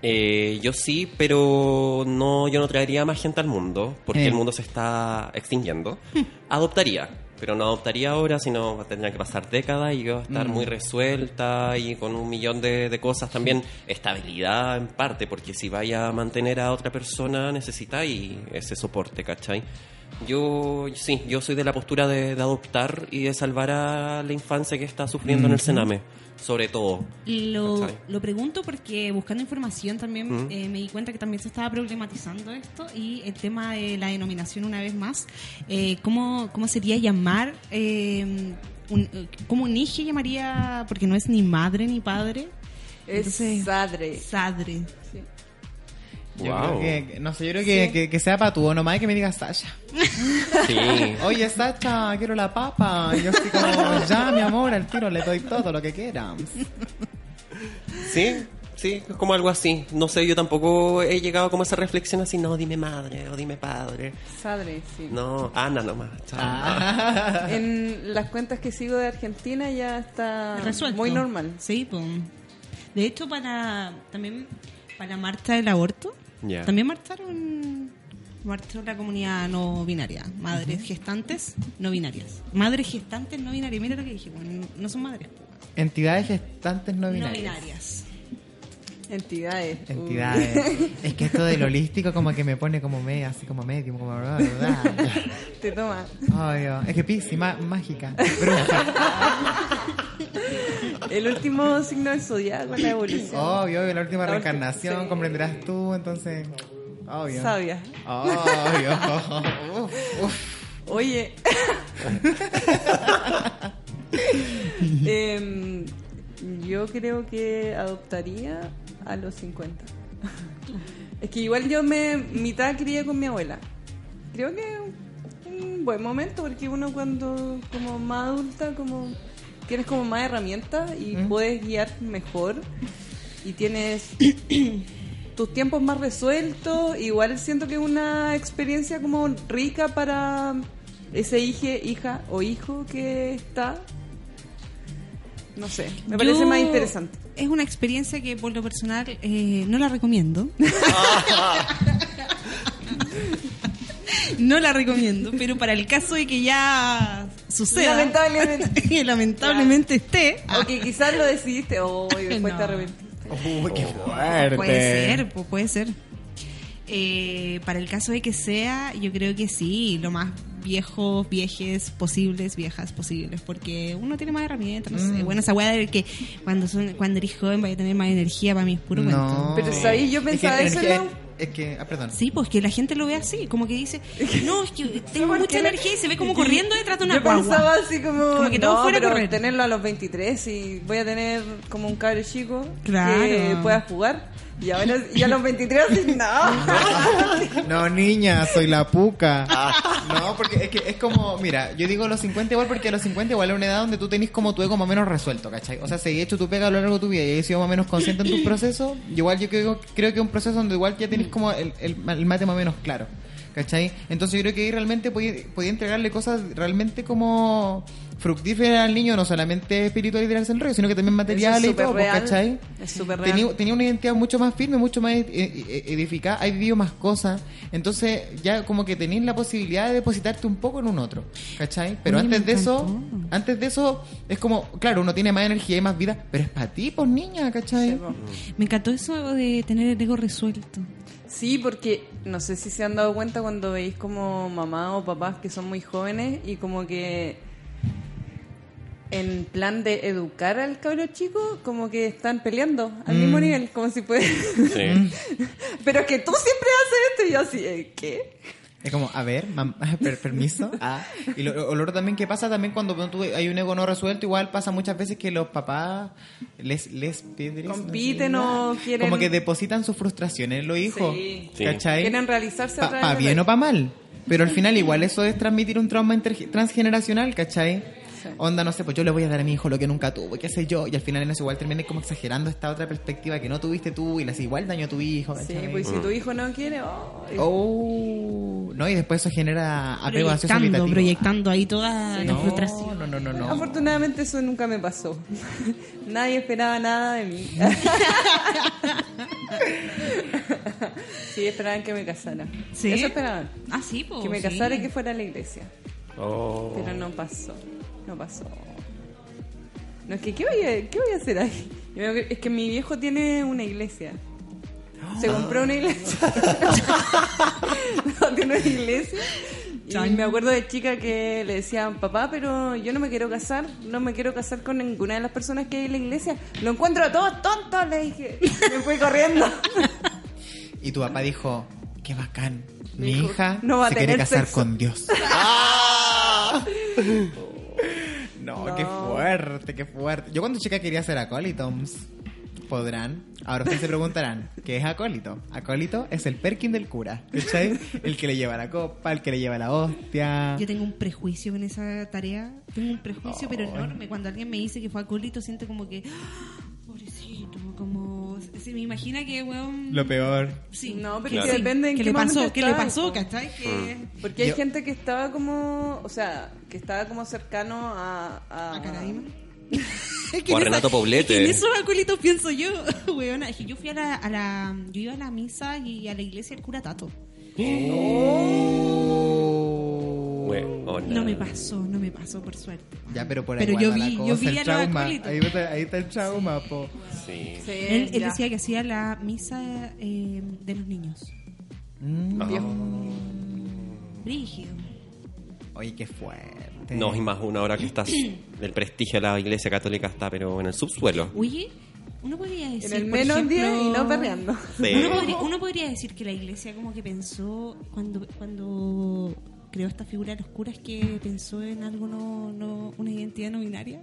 Eh, yo sí, pero no, yo no traería más gente al mundo, porque Eh. el mundo se está extinguiendo. Adoptaría, pero no adoptaría ahora, sino tendría que pasar décadas y yo estar muy resuelta y con un millón de, de cosas también. Estabilidad en parte, porque si vaya a mantener a otra persona necesitáis ese soporte, ¿cachai? Yo, sí, yo soy de la postura de, de adoptar y de salvar a la infancia que está sufriendo en el Sename, sobre todo. Lo, lo pregunto porque buscando información también eh, me di cuenta que también se estaba problematizando esto y el tema de la denominación una vez más. Eh, ¿cómo, ¿Cómo sería llamar eh, un, ¿cómo Nietzsche llamaría? Porque no es ni madre ni padre. Es Entonces- sadre. Sadre. Sí. Yo Wow. creo que, no sé, yo creo que, que, que sea patúo nomás y que me diga Sasha. Sí. Oye, Sasha, quiero la papa. Y yo así como, ya, mi amor, al tiro le doy todo lo que quieras. Sí, sí, es como algo así. No sé, yo tampoco he llegado como a esa reflexión así, no, dime madre o dime padre. Sadre, sí. No, Ana nomás. Ah. En las cuentas que sigo de Argentina ya está Resuelto. muy normal. Sí, pues. De hecho, para también para la marcha del aborto, También marcharon marchó la comunidad no binaria, madres gestantes no binarias. Madres gestantes no binarias, mira lo que dije, bueno, no son madres. pues. Entidades gestantes no No binarias. binarias. Entidades. Uh. Entidades. Es que esto del holístico como que me pone como medio, así como medio, como bla, bla, bla. Te toma. Dios. Es que Pixie, má- mágica. Bruja. El último signo del zodiaco, la evolución. Obvio, obvio, la última La reencarnación, sí. comprenderás tú, entonces. Obvio. Sabia. Obvio. Uf, uf. Oye. Em, yo creo que adoptaría a los 50. es que igual yo me mitad crié con mi abuela. Creo que un buen momento porque uno cuando como más adulta como tienes como más herramientas y puedes guiar mejor y tienes tus tiempos más resueltos. Igual siento que es una experiencia como rica para ese hije, hija o hijo que está. No sé, me parece Yo- más interesante. Es una experiencia que por lo personal eh, no la recomiendo. no la recomiendo, pero para el caso de que ya suceda, Lamentablemente. que lamentablemente esté, O que quizás lo decidiste oh, y después No. te arrepentiste. Uy, qué fuerte. Puede ser, pu- puede ser. Eh, para el caso de que sea, yo creo que sí, lo más viejos, viejes posibles, viejas posibles, porque uno tiene más herramientas, no sé. Bueno, esa weá de que cuando son, cuando eres joven vaya a tener más energía para mí es puro cuento. No. Pero ¿sabes? Yo Es que pensaba eso energía- en la- Es que, ah, perdón. Sí, pues que la gente lo ve así, como que dice, no, es que tengo ¿Por mucha energía y se ve como corriendo detrás de una Yo guagua. pensaba así como, Como que todo no, fuera pero correr. tenerlo a los 23 y voy a tener como un cabro chico Claro. que pueda jugar. Y ahora y a los 23 así, no. No, niña, soy la puca. No, porque es que es como, mira, yo digo los 50 igual porque a los 50 igual es una edad donde tú tenés como tu ego más o menos resuelto, ¿cachai? O sea, si has hecho tu pega a lo largo de tu vida y has sido más o menos consciente en tus procesos, igual yo creo, creo que es un proceso donde igual ya tenés como el, el, el mate más o menos claro, ¿cachai? Entonces yo creo que ahí realmente podía, podía entregarle cosas realmente como fructíferas al niño, no solamente espiritual y tirarse el rollo, sino que también materiales y súper todo, pues, real. ¿cachai? Es súper real. Tenía, tenía una identidad mucho más firme, mucho más edificada, ha vivido más cosas, entonces ya como que tenías la posibilidad de depositarte un poco en un otro, ¿cachai? Pero antes de eso, antes de eso es como, claro, uno tiene más energía y más vida, pero es para ti, pues niña, ¿cachai? Sí. Me encantó eso de tener el ego resuelto. Sí, porque no sé si se han dado cuenta cuando veis como mamá o papás que son muy jóvenes y como que en plan de educar al cabro chico, como que están peleando al mismo nivel, como si puede... Sí. Pero es que tú siempre haces esto y yo así, ¿eh? ¿qué? Es como, a ver, per- permiso. Ah. Y lo, lo otro también que pasa también cuando tú, hay un ego no resuelto, igual pasa muchas veces que los papás les, les pedres, Compiten no o quieren- Como que depositan sus frustraciones en los hijos. Sí. ¿Cachai? Quieren realizarse a Para través de bien o para mal. Pero al final igual eso es transmitir un trauma transgeneracional, ¿cachai? Sí. Onda, no sé, pues yo le voy a dar a mi hijo lo que nunca tuvo, qué sé yo, y al final en eso igual termina como exagerando esta otra perspectiva que no tuviste tú y le hace igual daño a tu hijo, Sí, ¿cachai? pues si tu hijo no quiere, oh, Oh, no, y después eso genera apego Proyectando, proyectando ahí toda la No, frustración. no, no, no, no. Afortunadamente eso nunca me pasó. Nadie esperaba nada de mí. sí, esperaban que me casara. ¿Sí? Eso esperaban. Ah, sí, pues. Que me sí. casara y que fuera a la iglesia. Oh. Pero no pasó. No pasó. No, es que ¿qué voy a, qué voy a hacer ahí? Es que mi viejo tiene una iglesia. Se compró una iglesia. no, tiene una iglesia. Y me acuerdo de chica que le decían, papá, pero yo no me quiero casar, no me quiero casar con ninguna de las personas que hay en la iglesia. Lo encuentro a todos tontos, le dije. Me fui corriendo. Y tu papá dijo, qué bacán, mi hija "No va a se quiere casar sexo". con Dios. no, qué fuerte, qué fuerte. Yo cuando chica quería ser acólitoms. Podrán. Ahora ustedes se preguntarán, ¿qué es acólito? Acólito es el perkin del cura, ¿cachai? El que le lleva la copa, el que le lleva la hostia. Yo tengo un prejuicio con esa tarea. Tengo un prejuicio, pero enorme. Cuando alguien me dice que fue acólito, siento como que. ¡ah! Pobrecito, como. Se me imagina que, weón. Lo peor. Sí. No, pero Claro. que depende en ¿Qué qué le pasó? ¿Qué le pasó? ¿Cachai? Que. Porque hay Yo- gente que estaba como, o sea, que estaba como cercano a... A, ¿A Caraima? O a Renato Poblete. En esos acólitos pienso yo, weona. Es que yo fui a la, a la. Yo iba a la misa y a la iglesia del cura Tato. Weona. No me pasó, no me pasó, por suerte. Ya, pero por ahí Pero yo vi- yo cosa, vi el a trauma. Ahí, está- ahí está el trauma, po. Sí. Sí, Él, decía que hacía la misa eh, de los niños. Mm. Brígido. Oye, qué fuerte. No, y más una hora que estás. El prestigio de la iglesia católica está, pero en el subsuelo. Oye, uno podría decir. En el por menos ejemplo, 10 y no perreando. Sí. Uno podría, uno podría decir que la iglesia como que pensó cuando cuando creó esta figura de los curas que pensó en algo no, no una identidad no binaria.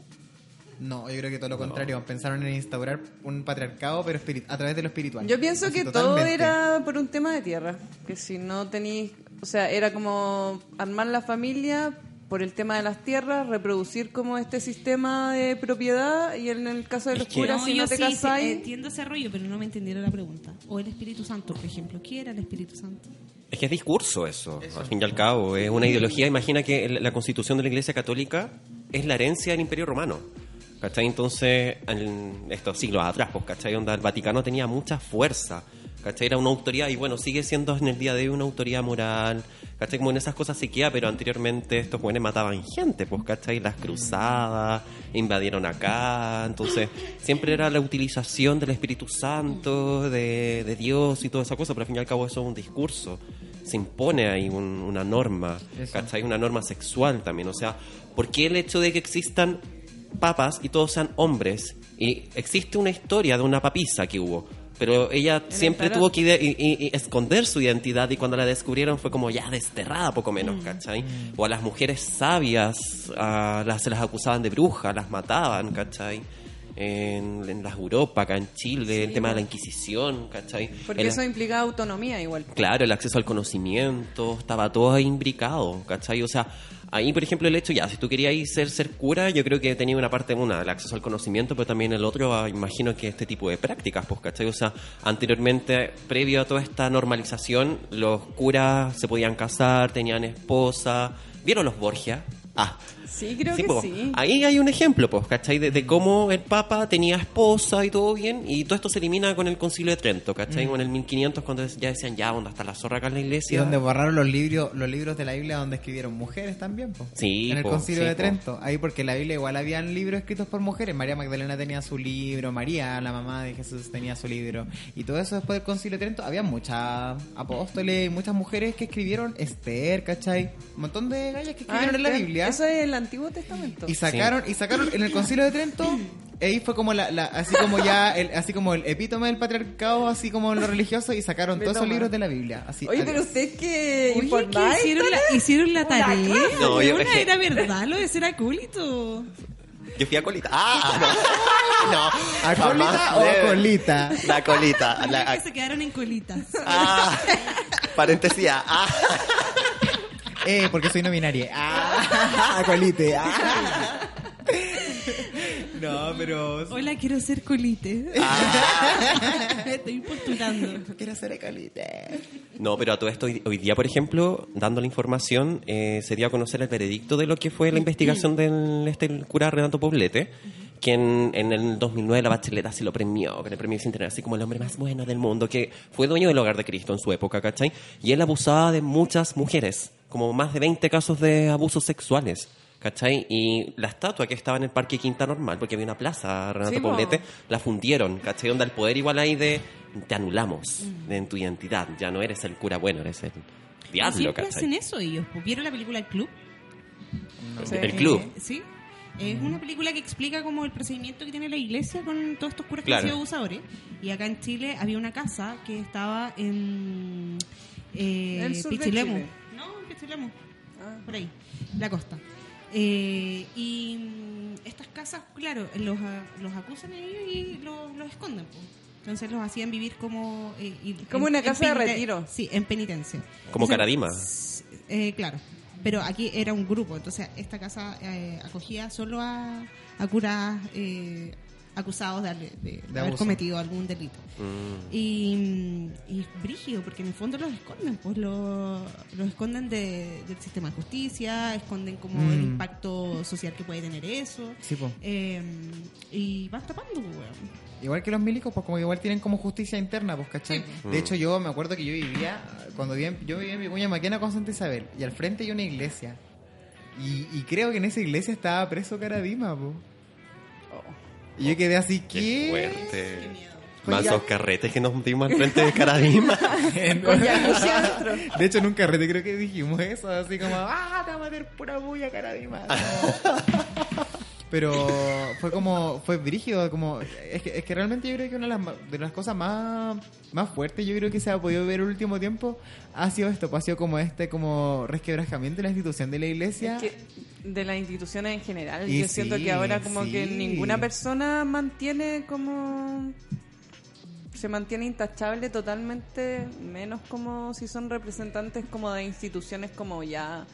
No, yo creo que todo lo contrario. Pensaron en instaurar un patriarcado, pero a través de lo espiritual. Yo pienso Así, que todo totalmente. era por un tema de tierra, que si no tenéis, o sea, era como armar la familia por el tema de las tierras, reproducir como este sistema de propiedad y en el caso de Es los que- curas, si yo no te sí, casáis, sí, entiendo ese rollo, pero no me entendieron la pregunta. O el Espíritu Santo, por ejemplo. ¿Qué era el Espíritu Santo? Es que es discurso eso, al fin y al cabo. Es una ideología. Imagina que la constitución de la Iglesia Católica es la herencia del Imperio Romano. ¿Cachai? Entonces, en estos siglos atrás, pues, ¿cachai? Onda, el Vaticano tenía mucha fuerza. ¿Cachai? Era una autoridad y bueno, sigue siendo en el día de hoy una autoridad moral. ¿Cachai? Como en esas cosas se queda, pero anteriormente estos jóvenes mataban gente, pues, ¿cachai? Las cruzadas, invadieron acá. Entonces, siempre era la utilización del Espíritu Santo, de, de Dios y toda esa cosa, pero al fin y al cabo eso es un discurso. Se impone ahí un- una norma, Eso. ¿cachai? Una norma sexual también. O sea, ¿por qué el hecho de que existan papas y todos sean hombres? Y existe una historia de una papisa que hubo. Pero ella siempre tuvo que ide- y- y- y esconder su identidad y cuando la descubrieron fue como ya desterrada poco menos, ¿cachai? O a las mujeres sabias a las, se las acusaban de brujas, las mataban, ¿cachai? En, en las Europa, acá en Chile, el tema de la Inquisición, ¿cachai? porque El- eso implica autonomía igual. Claro, el acceso al conocimiento, estaba todo ahí imbricado, ¿cachai? O sea, ahí, por ejemplo, el hecho, ya, si tú querías ser, ser cura, yo creo que tenía una parte, una, el acceso al conocimiento, pero también el otro, ah, imagino que este tipo de prácticas, pues, ¿cachai? O sea, anteriormente, previo a toda esta normalización, los curas se podían casar, tenían esposa. ¿Vieron los Borgia? Ah, Sí, creo Sí, que po. sí. Ahí hay un ejemplo, pues, ¿cachai? De, de cómo el Papa tenía esposa y todo bien, y todo esto se elimina con el Concilio de Trento, ¿cachai? Con el 1500, cuando ya decían, ya, ¿dónde está la zorra acá en la Y iglesia? donde borraron los libros, los libros de la Biblia donde escribieron mujeres también, po. Sí, En el po, concilio sí, de po. Trento. Ahí porque en la Biblia igual habían libros escritos por mujeres. María Magdalena tenía su libro, María, la mamá de Jesús, tenía su libro. Y todo eso después del concilio de Trento, había muchas apóstoles, muchas mujeres que escribieron Esther, ¿cachai? Un montón de gallas que escribieron Ah, en la Biblia. Eso es el Antiguo Testamento. Y sacaron, y sacaron en el concilio de Trento, ahí fue como la, la- así como ya, el, así como el epítome del patriarcado, así como lo religioso, y sacaron Me todos esos libros de la Biblia. Así, Oye, adiós. pero usted que Oye, informáis, ¿qué hicieron, la, hicieron la tarea. No, yo- era verdad lo de ser acólito. Yo fui a colita. ¡Ah! No, no ¿Acolita jamás o acolita? La colita. La, que se quedaron en colitas. ah, paréntesis. Ah, Eh, porque soy no binaria. Ah, acolite. Ah. No, pero... Hola, quiero ser colite. Ah. Estoy postulando. Quiero ser acolite. No, pero a todo esto, hoy, día, por ejemplo, dando la información, eh, se dio a conocer el veredicto de lo que fue la investigación del este, el cura Renato Poblete, quien en el 2009 la Bachelet así lo premió, con el premio Bicentenario, así como el hombre más bueno del mundo, que fue dueño del hogar de Cristo en su época, ¿cachai? Y él abusaba de muchas mujeres, como más de 20 casos de abusos sexuales. ¿Cachai? Y la estatua que estaba en el Parque Quinta Normal, porque había una plaza, Renato Sí, po. Poblete, la fundieron, ¿cachai? Onda el poder igual ahí de te anulamos de en tu identidad, ya no eres el cura bueno, eres el diablo, Siempre ¿cachai? hacen eso ellos. ¿Vieron la película El Club? Sí. El club. Eh, sí. Es una película que explica como el procedimiento que tiene la iglesia con todos estos curas que han sido abusadores. Y acá en Chile había una casa que estaba en eh, El sur de Pichilemu. Chile. Pichilemu. Ah. Por ahí, la costa. Eh, y, estas casas, claro, los, a- los acusan a ellos y los, los esconden. Entonces los hacían vivir como... eh, y- Como una casa de retiro. Sí, en penitencia. Como Caradima. eh, claro. Pero aquí era un grupo, entonces esta casa eh, acogía solo a, a curas eh, acusados de, haber- de haber abuso. cometido algún delito. Mm. Y, y es brígido, porque en el fondo los esconden, pues lo- los esconden de- del sistema de justicia, esconden como el Mm. impacto social que puede tener eso. Sí. Eh, y van tapando, pues, weón. Igual que los milicos, pues como igual tienen como justicia interna, pues, ¿cachai? De hecho, yo me acuerdo que yo vivía, cuando vivía, en- yo vivía en Vicuña Maquena con Santa Isabel, y al frente hay una iglesia. Y, y creo que en esa iglesia estaba preso Caradima, pues. Y yo quedé así, Qué ¿qué? fuerte. Pues Mansos carretes que nos dimos al frente de Caradima. De hecho, en un carrete creo que dijimos eso, así como, ah, te vamos a meter pura bulla, Caradima. Pero fue como, fue brígido, como, es que, es que realmente yo creo que una de las, de las cosas más, más fuertes yo creo que se ha podido ver el último tiempo ha sido esto, pues ha sido como este, como resquebrajamiento de la institución de la iglesia. Es que de las instituciones en general, Y yo siento que ahora como que ninguna persona mantiene como se mantiene intachable totalmente, menos como si son representantes como de instituciones como ya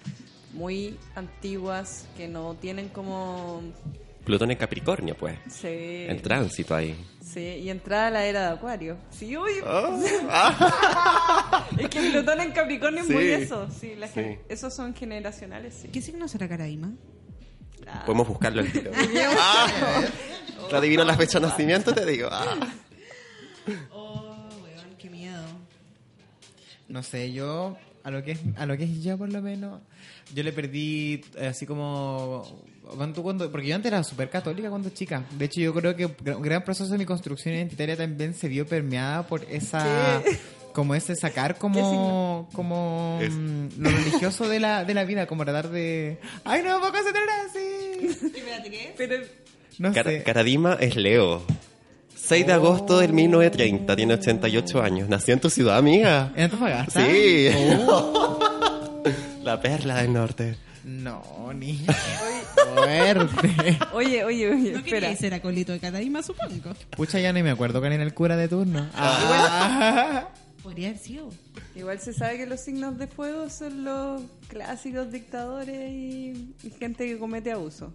muy antiguas que no tienen como Plutón en Capricornio, pues. se, En tránsito ahí. sí, y entrada a la era de Acuario. Sí, uy. Ah. es que Plutón en Capricornio Sí. es muy eso, sí, la Sí. gen- esos son generacionales, sí. ¿Qué signo será Caraima? Ah. Podemos buscarlo al tiro. Ah. Te adivino la fecha de nacimiento, te digo. Ah. Oh, weón, qué miedo. No sé, yo a lo que es a lo que es yo por lo menos, yo le perdí eh, así como cuando, cuando porque yo antes era súper católica cuando chica. De hecho, yo creo que un gran proceso de mi construcción identitaria también se vio permeada por esa ¿Qué? como ese sacar como como Es- mm, lo religioso de la de la vida, como tratar de ay, no me puedo concentrar así. Espérate, ¿qué? Pero No Cara- sé. Caradima es Leo. 6 de agosto del 1930, tiene 88 años. Nació en tu ciudad, amiga. ¿En Antofagasta? Sí. La perla del norte. No, ni fuerte. Oye, oye, oye, No espera. quería ser acólito de Caraima, supongo. Pucha, ya ni me acuerdo quién era el cura de turno. Ah. Podría haber sido. Igual se sabe que los signos de fuego son los clásicos dictadores y, y gente que comete abuso.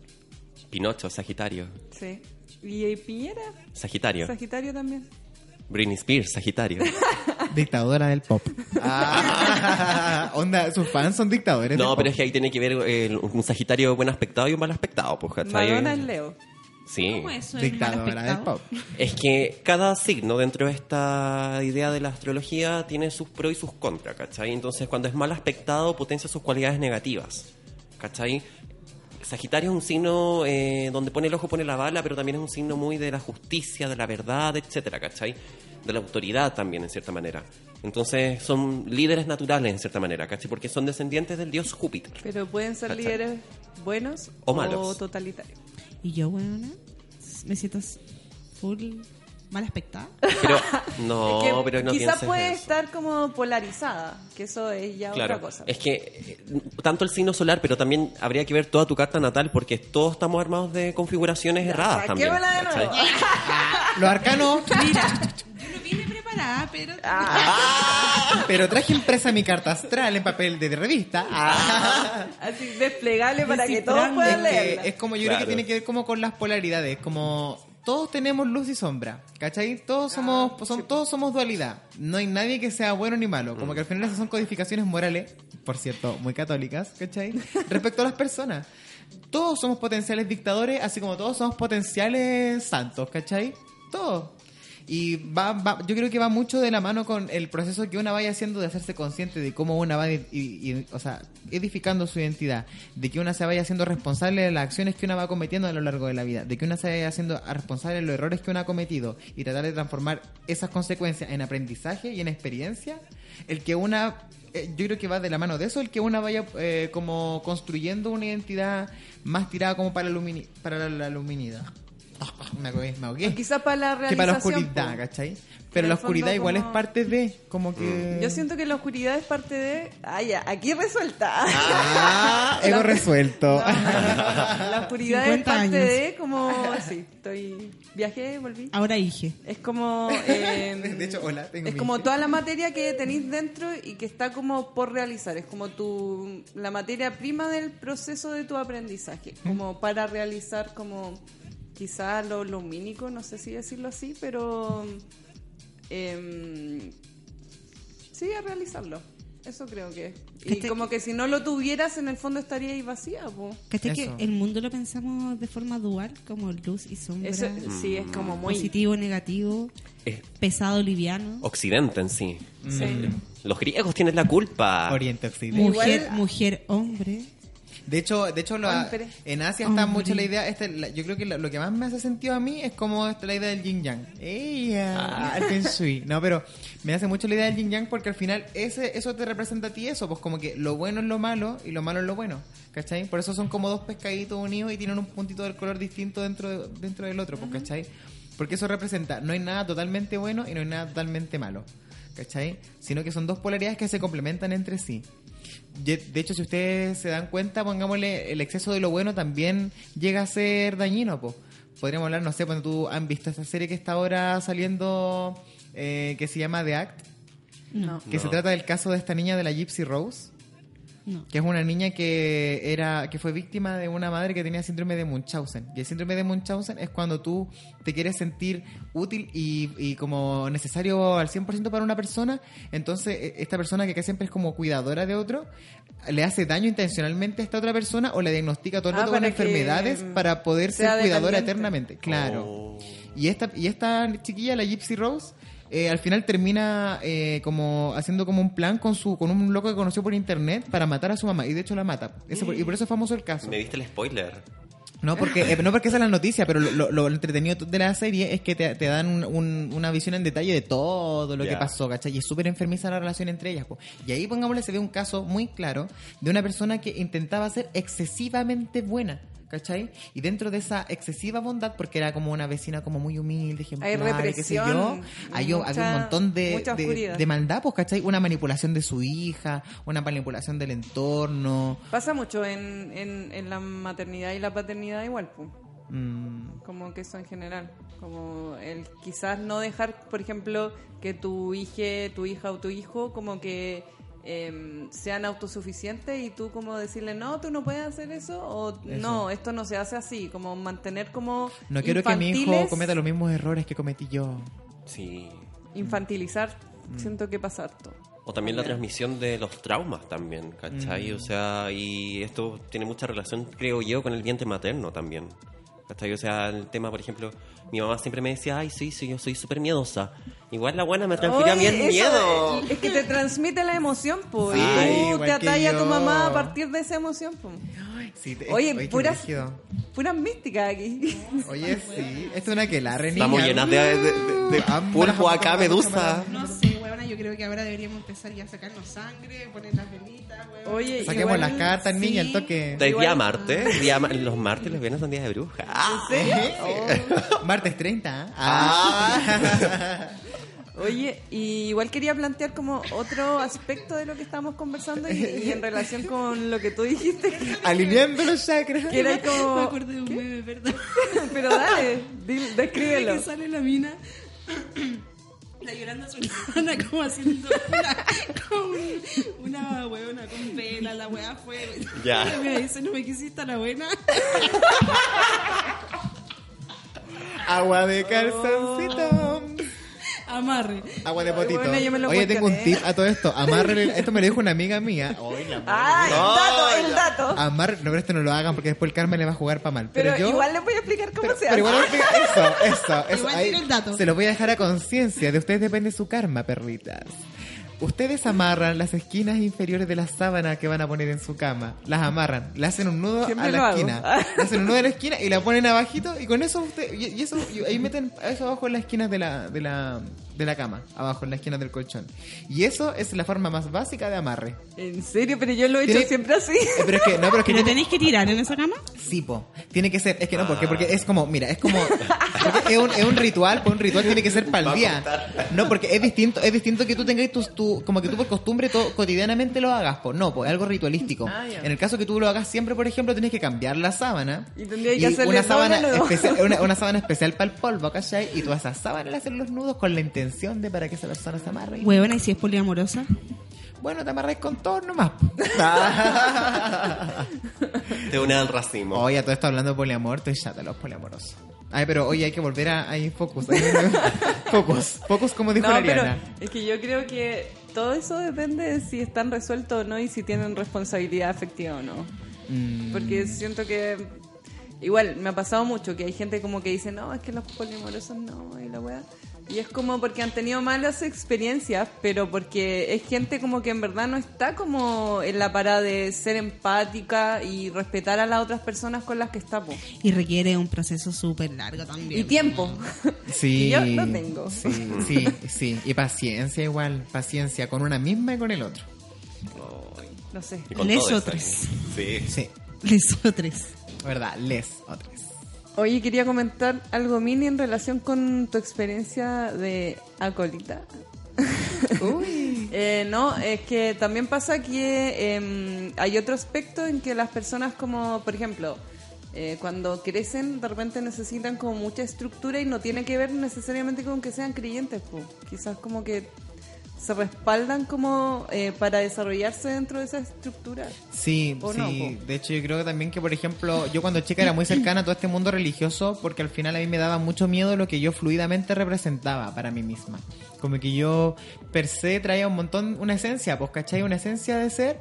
Pinocho, Sagitario. Sí. ¿Y Piñera? Sagitario. Sagitario también. Britney Spears, Sagitario. Dictadora del pop. Ah, onda, sus fans son dictadores. No, del pero pop. es que ahí tiene que ver eh, un Sagitario buen aspectado y un mal aspectado, pues, ¿cachai? Madonna es Leo. Sí. ¿Cómo eso? ¿El mal Dictadora del pop. Es que cada signo dentro de esta idea de la astrología tiene sus pros y sus contras, ¿cachai? Entonces, cuando es mal aspectado, potencia sus cualidades negativas, ¿cachai? Sagitario es un signo eh, donde pone el ojo, pone la bala, pero también es un signo muy de la justicia, de la verdad, etcétera, ¿cachai? De la autoridad también, en cierta manera. Entonces, son líderes naturales, en cierta manera, ¿cachai? Porque son descendientes del dios Júpiter. Pero pueden ser ¿Cachai? líderes buenos O malos. totalitarios. Y yo, weona, me siento full mal aspectada. Pero, no, Es que pero no quizás pienses puede eso. estar como polarizada, que eso es ya Claro, otra cosa. es que eh, tanto el signo solar, pero también habría que ver toda tu carta natal, porque todos estamos armados de configuraciones erradas también. saquémosla de nuevo. ¿cachai? Los arcanos. Mira, yo no vine preparada, pero... Ah. Pero traje impresa mi carta astral en papel de revista. Ah. Así desplegable para que todos puedan leerla. es como yo creo que tiene que ver como con las polaridades, como todos tenemos luz y sombra, ¿cachai? Todos somos, son, todos somos dualidad. No hay nadie que sea bueno ni malo. Como que al final esas son codificaciones morales, por cierto, muy católicas, ¿cachai? Respecto a las personas. Todos somos potenciales dictadores, así como todos somos potenciales santos, ¿cachai? Todos. Y va, va- yo creo que va mucho de la mano con el proceso que una vaya haciendo de hacerse consciente de cómo una va, y- o sea, edificando su identidad, de que una se vaya haciendo responsable de las acciones que una va cometiendo a lo largo de la vida, de que una se vaya haciendo responsable de los errores que una ha cometido y tratar de transformar esas consecuencias en aprendizaje y en experiencia, el que una, eh, yo creo que va de la mano de eso, el que una vaya eh, como construyendo una identidad más tirada como para, la para la luminidad. Me ahogué, me ahogué. Quizás para la que para la realización. oscuridad. ¿cachai? Pero la oscuridad igual es parte de, como que... Yo siento que la oscuridad es parte de... Ah, ya, aquí resuelta. Ah, ego La- resuelto. La oscuridad es 50 parte años. de como... Sí, estoy... Viajé, volví. Ahora dije. Es como... eh, De hecho, hola, tengo es mi- como toda la materia que tenéis dentro y que está como por realizar. Es como tu la materia prima del proceso de tu aprendizaje. Como para realizar como quizás lo lumínico, no sé si decirlo así, pero em, sí, a realizarlo. Eso creo que es. Y como que si no lo tuvieras, en el fondo estaría ahí vacía. po. ¿Cachai que el mundo lo pensamos de forma dual, como luz y sombra? Eso sí es como muy... Positivo, negativo, Es pesado, liviano. Occidente en sí. Sí. Los griegos tienen la culpa. Oriente Occidente. Mujer, mujer, hombre. De hecho, de hecho lo- Hombre. en Asia está Hombre. mucho la idea, este, la- yo creo que lo, lo que más me hace sentido a mí es como esta, la idea del yin yang. Ella, el feng shui. No, pero me hace mucho la idea del yin yang porque al final ese eso te representa a ti eso, pues como que lo bueno es lo malo y lo malo es lo bueno. ¿Cachai? Por eso son como dos pescaditos unidos y tienen un puntito del color distinto dentro, de- dentro del otro, pues, ¿cachai? Porque eso representa, no hay nada totalmente bueno y no hay nada totalmente malo. ¿Cachai? Sino que son dos polaridades que se complementan entre sí. De hecho, si ustedes se dan cuenta, pongámosle, el exceso de lo bueno también llega a ser dañino, po. Podríamos hablar, no sé, cuando tú han visto esta serie que está ahora saliendo, eh, que se llama The Act, No, que No. se trata del caso de esta niña de la Gypsy Rose, no. que es una niña que era que fue víctima de una madre que tenía síndrome de Munchausen. Y el síndrome de Munchausen es cuando tú te quieres sentir útil y, y como necesario al 100% para una persona, entonces e- esta persona que casi siempre es como cuidadora de otro, le hace daño intencionalmente a esta otra persona o le diagnostica todo el Ah, rato con enfermedades para poder ser cuidadora eternamente. Claro. Oh. Y esta, y esta chiquilla, la Gypsy Rose, eh, al final termina eh, como haciendo como un plan con su con un loco que conoció por internet para matar a su mamá. Y de hecho la mata. Por- y por eso es famoso el caso. Me diste el spoiler. No porque, eh, no porque esa es la noticia, pero lo, lo- lo entretenido de la serie es que te, te dan un- un- una visión en detalle de todo lo que pasó, ¿cachai? Y es súper enfermiza la relación entre ellas. po. Y ahí, pongámosle, se ve un caso muy claro de una persona que intentaba ser excesivamente buena. ¿Cachai? Y dentro de esa excesiva bondad, porque era como una vecina como muy humilde, ejemplar, Hay y qué sé represión, yo, hay, mucha- había un montón de, de, de maldad, pues, ¿cachai? Una manipulación de su hija, una manipulación del entorno. Pasa mucho en, en, en la maternidad y la paternidad igual, pues. Mm, como que eso en general como el quizás no dejar por ejemplo que tu hija tu hija o tu hijo como que em, sean autosuficientes y tú como decirle no tú no puedes hacer eso o no esto no se hace así como mantener como no quiero que mi hijo cometa los mismos errores que cometí yo. Sí. infantilizar siento que pasa harto O también la transmisión de los traumas también, ¿cachai? O sea, y esto tiene mucha relación, creo yo, con el vientre materno también. ¿Cachai? O sea, el tema, por ejemplo, mi mamá siempre me decía, ay, sí, sí, yo soy súper miedosa. Igual la buena me transfirió Oye, bien miedo. Es que te transmite la emoción, pues. Sí, y tú te que atallas a tu mamá a partir de esa emoción, pues. Sí, te- Oye, qué puras, puras místicas aquí. Oye, sí. Esto es una que la Estamos llenas de, de- de- de pulpo acá, medusa. No sé, yo creo que ahora deberíamos empezar ya a sacarnos sangre, poner las velitas, huevona. Oye, Saquemos igual- las cartas, niña, el toque. ¿Es Igual- día martes? Día ma- los martes les viernes son días de bruja. Ah. ¿En serio? Martes 30. Ah. Oye, y igual quería plantear como otro aspecto de lo que estábamos conversando y, y en relación con lo que tú dijiste, Alineando los chakras. que era Me como... acordé de un. Pero dale, descríbelo. que sale la mina la llorando a su hermana como haciendo una, como un- una huevona con vela, la hueá fue. Ya. Y me dice, no me quisiste a la buena. Agua de calzoncito. Amarre. Agua de potito. bueno, yo me lo Oye, tengo un tip a todo esto. Amarre, esto me lo dijo una amiga mía. Oye, la Ah, el dato, el dato. Amarre, no, pero esto no lo hagan porque después el Carmen le va a jugar para mal. Pero, Pero yo. igual les voy a explicar cómo pero, se pero hace. igual voy a explicar- eso, eso, eso. Igual ahí el dato. Se lo voy a dejar a conciencia. De ustedes depende su karma, perritas. Ustedes amarran las esquinas inferiores de la sábana que van a poner en su cama. Las amarran, le hacen un nudo Siempre a la esquina. Le hacen un nudo a la esquina y la ponen abajito y con eso usted, y, y eso, y ahí meten eso abajo en las esquinas de la, de la, de la cama, abajo en la esquina del colchón. Y eso es la forma más básica de amarre. ¿En serio? Pero yo lo he hecho Tiene- siempre así. Eh, pero es que, no, pero es que ¿Pero tenéis que tirar en esa cama? Sí, po. Tiene que ser, es que no, porque, porque es como, mira, es como, porque es un, es un ritual, pues un ritual tiene que ser para el día. No, porque es distinto, es distinto que tú tengas tus, tu, como que tú por costumbre todo, cotidianamente lo hagas, pues no, pues es algo ritualístico. Ah, ya. En el caso que tú lo hagas siempre, por ejemplo, tienes que cambiar la sábana. Y tendría que hacerle una sábana, doble nudo. especial, una, una sábana especial para el polvo, ¿cachai? Y tú a esa sábana le haces los nudos con la intención de para que esa persona se amarre. Huevona, ¿y si es poliamorosa? Bueno, te amarras con todo nomás. Te une al racismo. Oye, a todo esto hablando de poliamor, estoy chata de los poliamorosos. Ay, pero oye, hay que volver a ahí focus. ahí- focus, focus como dijo No, la pero Ariana. es que yo creo que todo eso depende de si están resueltos o no y si tienen responsabilidad afectiva o no. Mm, Porque siento que igual me ha pasado mucho que hay gente como que dice, no, es que los polimorosos no, y la weá. Y es como porque han tenido malas experiencias, pero porque es gente como que en verdad no está como en la parada de ser empática y respetar a las otras personas con las que está. po. Y requiere un proceso súper largo también. Y tiempo. Sí. Y yo lo tengo. Sí, sí, sí. Y paciencia igual. Paciencia con una misma y con el otro. No sé. Les otros. Sí. Sí. Lesotres. ¿Verdad? Les otros. Oye, quería comentar algo mini en relación con tu experiencia de acolita. Uy. Eh, no, es que también pasa que em, hay otro aspecto en que las personas como, por ejemplo, eh, cuando crecen de repente necesitan como mucha estructura y no tiene que ver necesariamente con que sean creyentes, po. quizás como que se respaldan como eh, para desarrollarse dentro de esa estructura. Sí, ¿O sí. no, de hecho, yo creo que también que, por ejemplo, yo cuando chica era muy cercana a todo este mundo religioso porque al final a mí me daba mucho miedo lo que yo fluidamente representaba para mí misma. Como que yo per se traía un montón, una esencia, pues, ¿cachai? Una esencia de ser.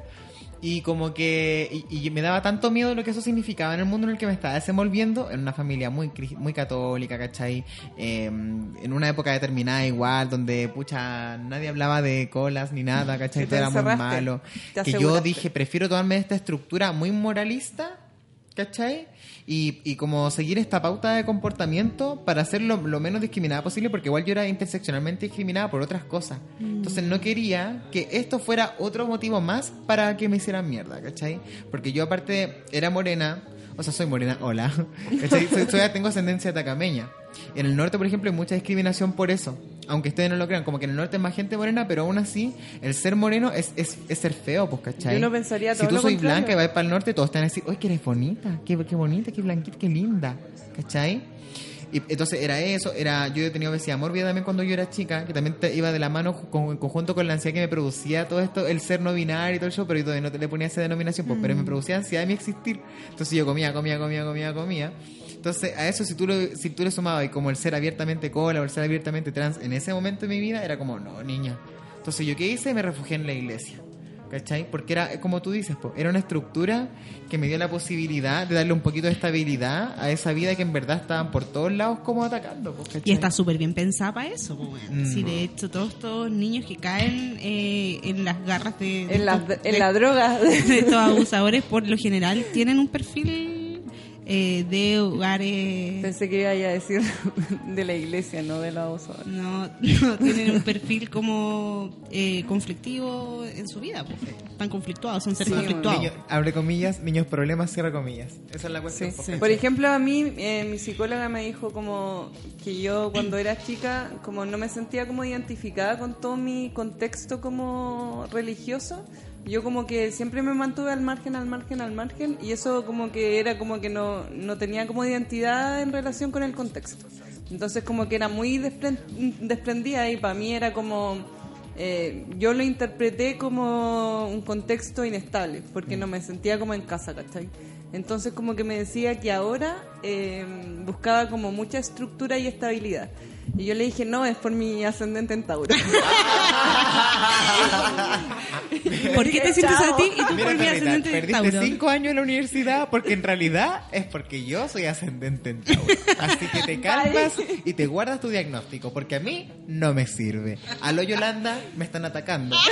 Y como que y, y me daba tanto miedo lo que eso significaba en el mundo en el que me estaba desenvolviendo, en una familia muy muy católica, ¿cachai? Eh, en una época determinada igual, donde, pucha, nadie hablaba de colas ni nada, ¿cachai? Todo era muy malo. Que yo dije, prefiero tomarme esta estructura muy moralista, ¿cachai? Y, y como seguir esta pauta de comportamiento para ser lo, lo menos discriminada posible, porque igual yo era interseccionalmente discriminada por otras cosas. Entonces no quería que esto fuera otro motivo más para que me hicieran mierda, ¿cachai? Porque yo aparte era morena, o sea, soy morena, hola, ¿cachai? Soy- soy- tengo ascendencia tacameña. En el norte, por ejemplo, hay mucha discriminación por eso. Aunque ustedes no lo crean, como que en el norte es más gente morena, pero aún así, el ser moreno es, es, es ser feo, pues, ¿cachai? Yo no pensaría Si todo tú lo soy contrario. blanca y vas para el norte, todos te van a decir, ¡ay, que eres bonita! ¡Qué, qué bonita, qué blanquita, qué linda! ¿Cachai? Y entonces era eso, era yo he tenido obesidad mórbida también cuando yo era chica, que también te iba de la mano con, en conjunto con la ansiedad que me producía todo esto, el ser no binario y todo eso, pero yo todavía no te le ponía esa denominación, pues, pero me producía ansiedad de mi existir. Entonces yo comía, comía, comía, comía, comía. Entonces a eso si tú, lo, si tú le sumabas y como el ser abiertamente cola o el ser abiertamente trans en ese momento de mi vida, era como, no, niña. Entonces yo qué hice, me refugié en la iglesia. ¿Cachai? Porque era, como tú dices, po, era una estructura que me dio la posibilidad de darle un poquito de estabilidad a esa vida que en verdad estaban por todos lados como atacando. po. Y está súper bien pensada para eso. Mm. Sí, de hecho, todos estos niños que caen eh, en las garras de, de En la, en de- la droga. de estos abusadores, por lo general, tienen un perfil eh, de hogares. Pensé que iba a decir de la iglesia, no de la osa. No, no tienen un perfil como eh, conflictivo en su vida. Pues. Están conflictuados, son seres Sí, conflictuados. Niño- abre comillas, niños problemas, cierra comillas. Esa es la cuestión. Por ejemplo, a mí eh, mi psicóloga me dijo como que yo cuando era chica como no me sentía como identificada con todo mi contexto como religioso. Yo como que siempre me mantuve al margen, al margen, al margen y eso como que era como que no, no tenía como identidad en relación con el contexto. Entonces como que era muy despren- desprendida y para mí era como eh, yo lo interpreté como un contexto inestable, porque no me sentía como en casa, ¿cachai? Entonces como que me decía que ahora eh, buscaba como mucha estructura y estabilidad. Y yo le dije, no, es por mi ascendente en Tauro. ¿Por qué te sientes Chao. a ti y tú Mira, por mi ascendente de perdiste Tauro? cinco años en la universidad porque en realidad es porque yo soy ascendente en Tauro. Así que te calmas y te guardas tu diagnóstico porque a mí no me sirve. A lo Yolanda me están atacando.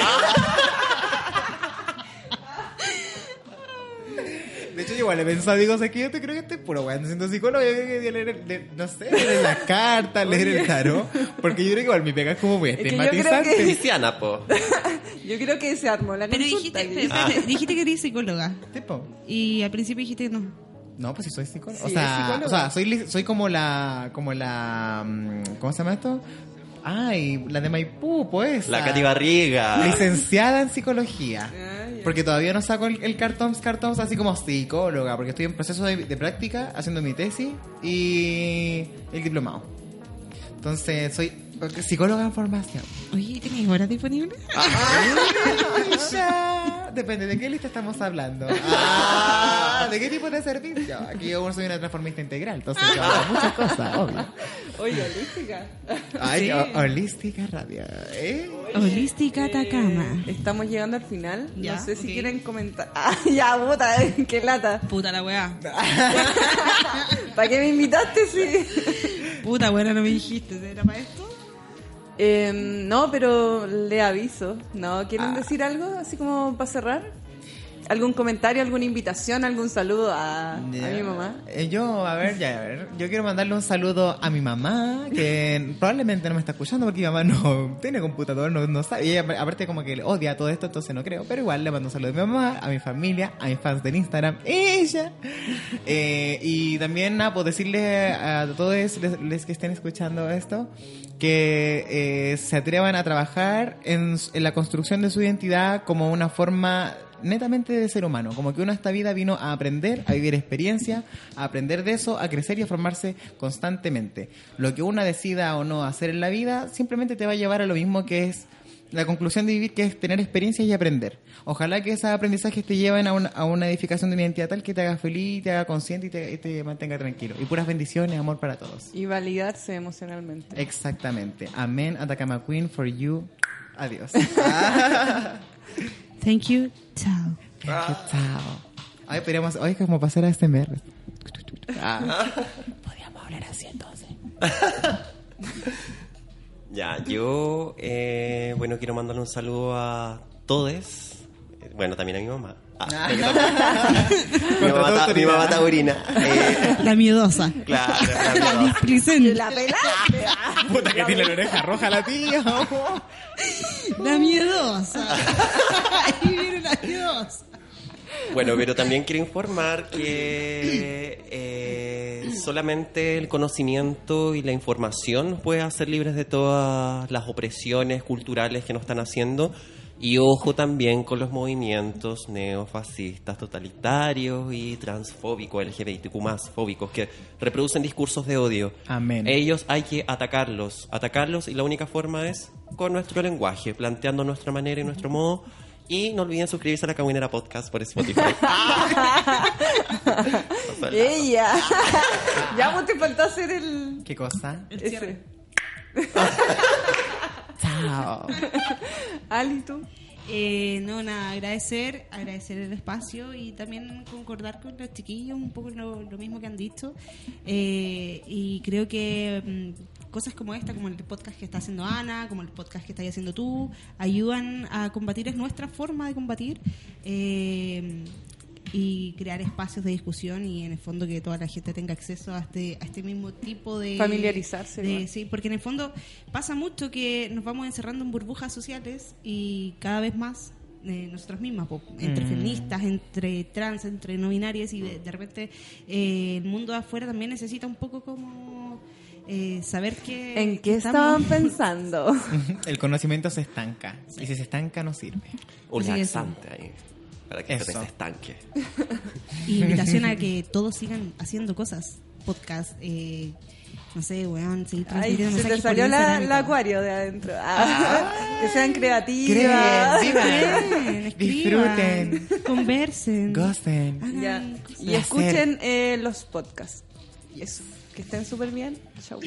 Igual he pensado, digo, o sea, que yo te creo que estoy puro weón siendo psicólogo, yo creo que debería leer, el- leer- no sé, leer las cartas, leer el tarot, porque yo creo que igual mi pega es como muy que yo creo estigmatizante. que- Cristiana, po. Yo creo que se armó la Pero dijiste, espérate, dijiste que eres psicóloga. Tipo, Y al principio dijiste que no. No, pues sí soy psicólogo. Sí, o, sea, psicólogo. o sea, soy, soy como la, como la, mm, ¿cómo se llama esto? Ay, la de Maipú, pues. La Katy Barriga. Licenciada en psicología. Ah. Porque todavía no saco el, el cartón, cartón así como psicóloga, porque estoy en proceso de, de práctica, haciendo mi tesis y el diplomado. Entonces, soy psicóloga en formación. Oye, ¿tenéis horas disponibles? Ya, Depende de qué lista estamos hablando. Ah, ¿De qué tipo de servicio? Aquí yo soy una transformista integral, entonces yo hago muchas cosas, obvio. Oye, holística. Ay, Sí. holística radio. ¿eh? Holística Atacama. Estamos llegando al final. Ya, no sé si quieren comentar. Ah, ya, puta, qué lata. Puta la weá. ¿Para qué me invitaste? Sí. Puta, bueno, no me dijiste. ¿Era para esto? Eh, no, pero le aviso. ¿No? ¿Quieren Ah. decir algo así como para cerrar? ¿Algún comentario, alguna invitación, algún saludo a, mi mamá? Eh, Yo, a ver, ya, a ver. Yo quiero mandarle un saludo a mi mamá, que probablemente no me está escuchando porque mi mamá no tiene computador, no, no sabe. Y ella, aparte, como que le odia todo esto, entonces no creo. Pero igual le mando un saludo a mi mamá, a mi familia, a mis fans del Instagram, ella. Eh, y también, nada, pues decirle a todos les que estén escuchando esto que eh, se atrevan a trabajar en, en la construcción de su identidad como una forma netamente de ser humano, como que uno esta vida vino a aprender, a vivir experiencia, a aprender de eso, a crecer y a formarse constantemente. Lo que uno decida o no hacer en la vida simplemente te va a llevar a lo mismo que es la conclusión de vivir, que es tener experiencias y aprender. Ojalá que esos aprendizajes te lleven a una, a una edificación de una identidad tal que te haga feliz, te haga consciente y te, y te mantenga tranquilo. Y puras bendiciones, amor para todos. Y validarse emocionalmente. Exactamente. Amén, Atacama Queen, for you. Adiós. Thank you. Chao. Thank you, chao. Ay, podríamos, hoy es como pasar a este mer. Ah. Podríamos hablar así entonces. Ya, yo, eh, bueno, quiero mandarle un saludo a todos. Eh, Bueno, también a mi mamá. Ah, mi Contra mamá, ta- mi mamá taurina. Eh, La miedosa. claro, la miedosa. Displicente. La pelaste. Puta que tiene la oreja roja la tía. La miedosa. Ahí viene la miedosa. Bueno, pero también quiero informar que eh, solamente el conocimiento y la información nos puede hacer libres de todas las opresiones culturales que nos están haciendo. Y ojo también con los movimientos neofascistas, totalitarios y transfóbicos, LGBTQ más fóbicos, que reproducen discursos de odio. Amén. Ellos hay que atacarlos, atacarlos y la única forma es con nuestro lenguaje, planteando nuestra manera y nuestro modo. Y no olviden suscribirse a la Caminera Podcast por Spotify. Ella. ya vos te faltó hacer el. ¿Qué cosa? Ese. Chao. Ali, tú. Eh, no, nada, agradecer, agradecer el espacio y también concordar con los chiquillos un poco lo, lo mismo que han dicho. Eh, y creo que mm, cosas como esta, como el podcast que está haciendo Ana, como el podcast que estás haciendo tú, ayudan a combatir, es nuestra forma de combatir. eh, y crear espacios de discusión y en el fondo que toda la gente tenga acceso a este, a este mismo tipo de... Familiarizarse, de-. Sí, porque en el fondo pasa mucho que nos vamos encerrando en burbujas sociales y cada vez más eh, nosotras mismas, po, entre Mm. feministas, entre trans, entre no binarias y de, de repente eh, el mundo de afuera también necesita un poco como eh, saber que... ¿En qué estamos- estaban pensando? El conocimiento se estanca. Y si se estanca, no sirve. Un laxante ahí para que se estanque. invitación a que todos sigan haciendo cosas, podcast, eh, no sé, weón, seguir transmitiendo Se te salió la, acuario de adentro. Ah, ah. Que sean creativas. Creen, escriban, disfruten, conversen, gocen. Y escuchen eh, los podcasts. Y eso, que estén súper bien. Chau.